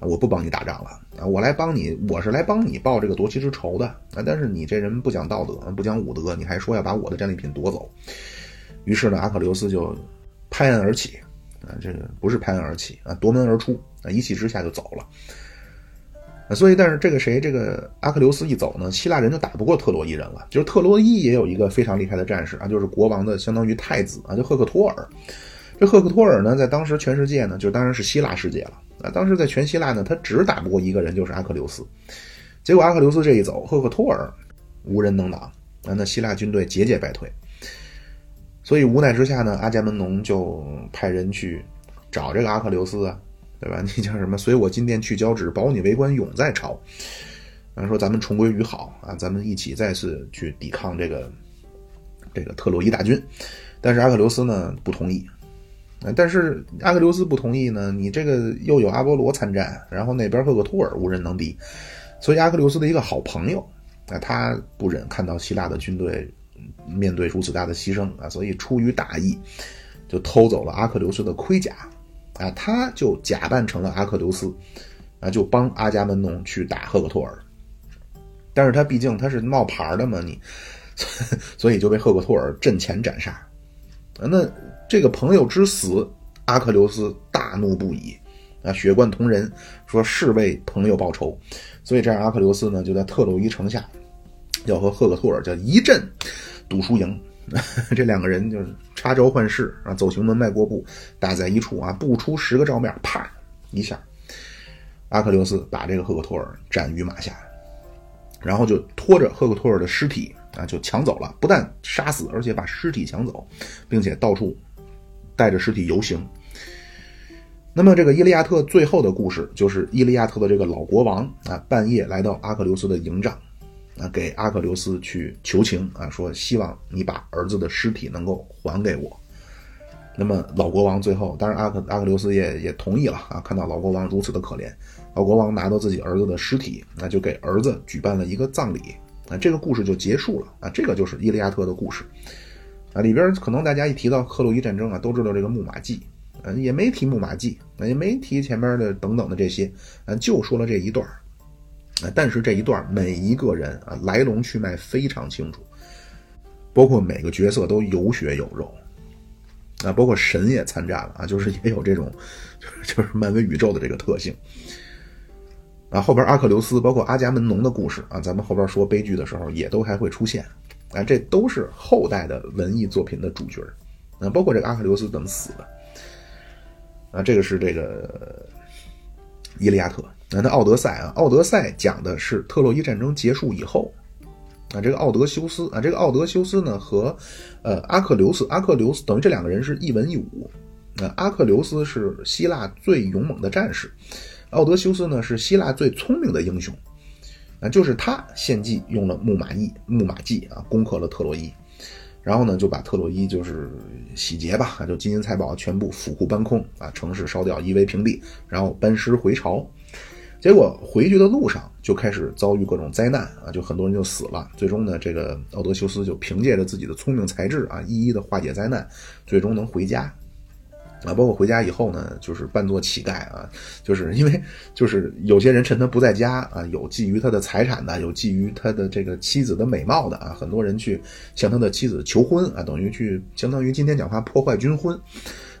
我不帮你打仗了，啊，我来帮你，我是来帮你报这个夺妻之仇的。啊，但是你这人不讲道德，不讲武德，你还说要把我的战利品夺走。”于是呢，阿克琉斯就拍案而起，啊，这个不是拍案而起啊，夺门而出，啊，一气之下就走了。所以，但是这个谁，这个阿克琉斯一走呢，希腊人就打不过特洛伊人了。就是特洛伊也有一个非常厉害的战士啊，就是国王的相当于太子啊，就赫克托尔。这赫克托尔呢，在当时全世界呢，就当然是希腊世界了啊。当时在全希腊呢，他只打不过一个人，就是阿克琉斯。结果阿克琉斯这一走，赫克托尔无人能挡啊，那希腊军队节节败退。所以无奈之下呢，阿伽门农就派人去找这个阿克琉斯啊。对吧？你叫什么？随我进殿去交旨，保你为官永在朝。然后，说咱们重归于好啊，咱们一起再次去抵抗这个这个特洛伊大军。但是阿克琉斯呢不同意。但是阿克琉斯不同意呢，你这个又有阿波罗参战，然后那边赫克托尔无人能敌，所以阿克琉斯的一个好朋友啊，他不忍看到希腊的军队面对如此大的牺牲啊，所以出于大义，就偷走了阿克琉斯的盔甲。啊，他就假扮成了阿克琉斯，啊，就帮阿伽门农去打赫克托尔。但是他毕竟他是冒牌的嘛，你，所以就被赫克托尔阵前斩杀。啊，那这个朋友之死，阿克琉斯大怒不已，啊，血贯瞳仁，说是为朋友报仇。所以这样，阿克琉斯呢就在特洛伊城下，要和赫克托尔叫一阵赌输赢。这两个人就是插招换式啊，走行门迈过步，打在一处啊，不出十个照面，啪一下，阿克琉斯把这个赫克托尔斩于马下，然后就拖着赫克托尔的尸体啊，就抢走了，不但杀死，而且把尸体抢走，并且到处带着尸体游行。那么这个伊利亚特最后的故事，就是伊利亚特的这个老国王啊，半夜来到阿克琉斯的营帐。啊，给阿克琉斯去求情啊，说希望你把儿子的尸体能够还给我。那么老国王最后，当然阿克阿克琉斯也也同意了啊。看到老国王如此的可怜，老国王拿到自己儿子的尸体，那就给儿子举办了一个葬礼啊。这个故事就结束了啊。这个就是《伊利亚特》的故事啊。里边可能大家一提到克洛伊战争啊，都知道这个木马计，嗯，也没提木马计，也没提前面的等等的这些，嗯，就说了这一段啊但是这一段每一个人啊来龙去脉非常清楚，包括每个角色都有血有肉，啊，包括神也参战了啊，就是也有这种，就是漫威宇宙的这个特性。啊，后边阿克琉斯，包括阿伽门农的故事啊，咱们后边说悲剧的时候也都还会出现，啊，这都是后代的文艺作品的主角啊，包括这个阿克琉斯怎么死的，啊，这个是这个伊利亚特。那奥德赛啊，奥德赛讲的是特洛伊战争结束以后，啊，这个奥德修斯啊，这个奥德修斯呢和，呃，阿克琉斯，阿克琉斯等于这两个人是一文一武，啊，阿克琉斯是希腊最勇猛的战士，奥德修斯呢是希腊最聪明的英雄，啊，就是他献计用了木马计，木马计啊，攻克了特洛伊，然后呢就把特洛伊就是洗劫吧，就金银财宝全部府库搬空啊，城市烧掉夷为平地，然后班师回朝。结果回去的路上就开始遭遇各种灾难啊，就很多人就死了。最终呢，这个奥德修斯就凭借着自己的聪明才智啊，一一的化解灾难，最终能回家。啊，包括回家以后呢，就是扮作乞丐啊，就是因为就是有些人趁他不在家啊，有觊觎他的财产的，有觊觎他的这个妻子的美貌的啊，很多人去向他的妻子求婚啊，等于去相当于今天讲话破坏军婚。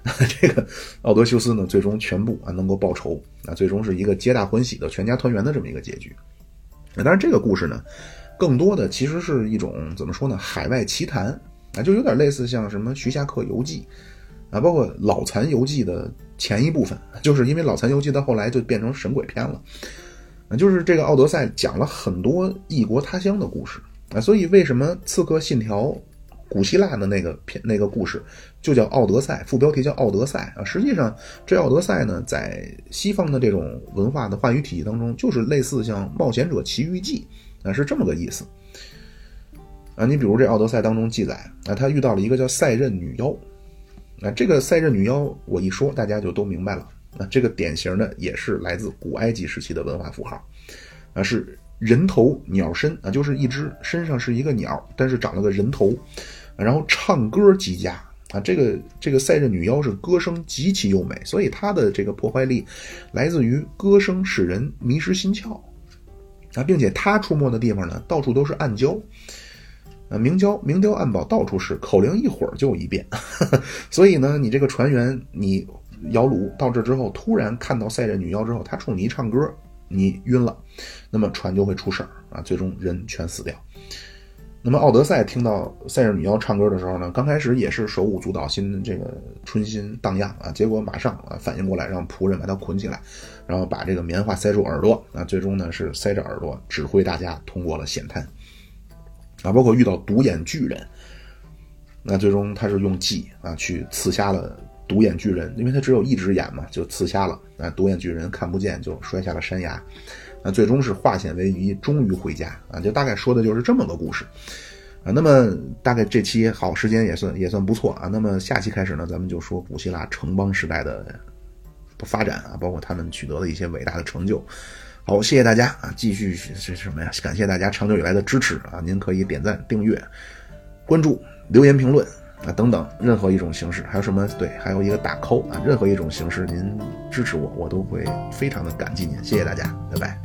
这个奥德修斯呢，最终全部啊能够报仇啊，最终是一个皆大欢喜的全家团圆的这么一个结局。当然，这个故事呢，更多的其实是一种怎么说呢？海外奇谈啊，就有点类似像什么《徐霞客游记》啊，包括《老残游记》的前一部分，就是因为《老残游记》到后来就变成神鬼片了啊，就是这个奥德赛讲了很多异国他乡的故事啊，所以为什么《刺客信条》古希腊的那个片那个故事就叫《奥德赛》，副标题叫《奥德赛》啊。实际上，这《奥德赛》呢，在西方的这种文化的话语体系当中，就是类似像《冒险者奇遇记》啊，是这么个意思啊。你比如这《奥德赛》当中记载啊，他遇到了一个叫赛壬女妖啊。这个赛壬女妖，我一说大家就都明白了啊。这个典型的也是来自古埃及时期的文化符号啊，是人头鸟身啊，就是一只身上是一个鸟，但是长了个人头。然后唱歌极佳啊，这个这个赛壬女妖是歌声极其优美，所以她的这个破坏力来自于歌声使人迷失心窍啊，并且她出没的地方呢，到处都是暗礁啊，明礁明雕暗宝到处是，口令一会儿就一遍，所以呢，你这个船员你摇橹到这之后，突然看到赛壬女妖之后，她冲你一唱歌，你晕了，那么船就会出事儿啊，最终人全死掉。那么奥德赛听到赛壬女妖唱歌的时候呢，刚开始也是手舞足蹈，心这个春心荡漾啊，结果马上啊反应过来，让仆人把他捆起来，然后把这个棉花塞住耳朵啊，最终呢是塞着耳朵指挥大家通过了险滩啊，包括遇到独眼巨人，那最终他是用计啊去刺瞎了独眼巨人，因为他只有一只眼嘛，就刺瞎了啊，独眼巨人看不见就摔下了山崖。那最终是化险为夷，终于回家啊！就大概说的就是这么个故事啊。那么大概这期好时间也算也算不错啊。那么下期开始呢，咱们就说古希腊城邦时代的发展啊，包括他们取得的一些伟大的成就。好，谢谢大家啊！继续是什么呀？感谢大家长久以来的支持啊！您可以点赞、订阅、关注、留言、评论啊等等，任何一种形式。还有什么？对，还有一个打 call 啊！任何一种形式，您支持我，我都会非常的感激您。谢谢大家，拜拜。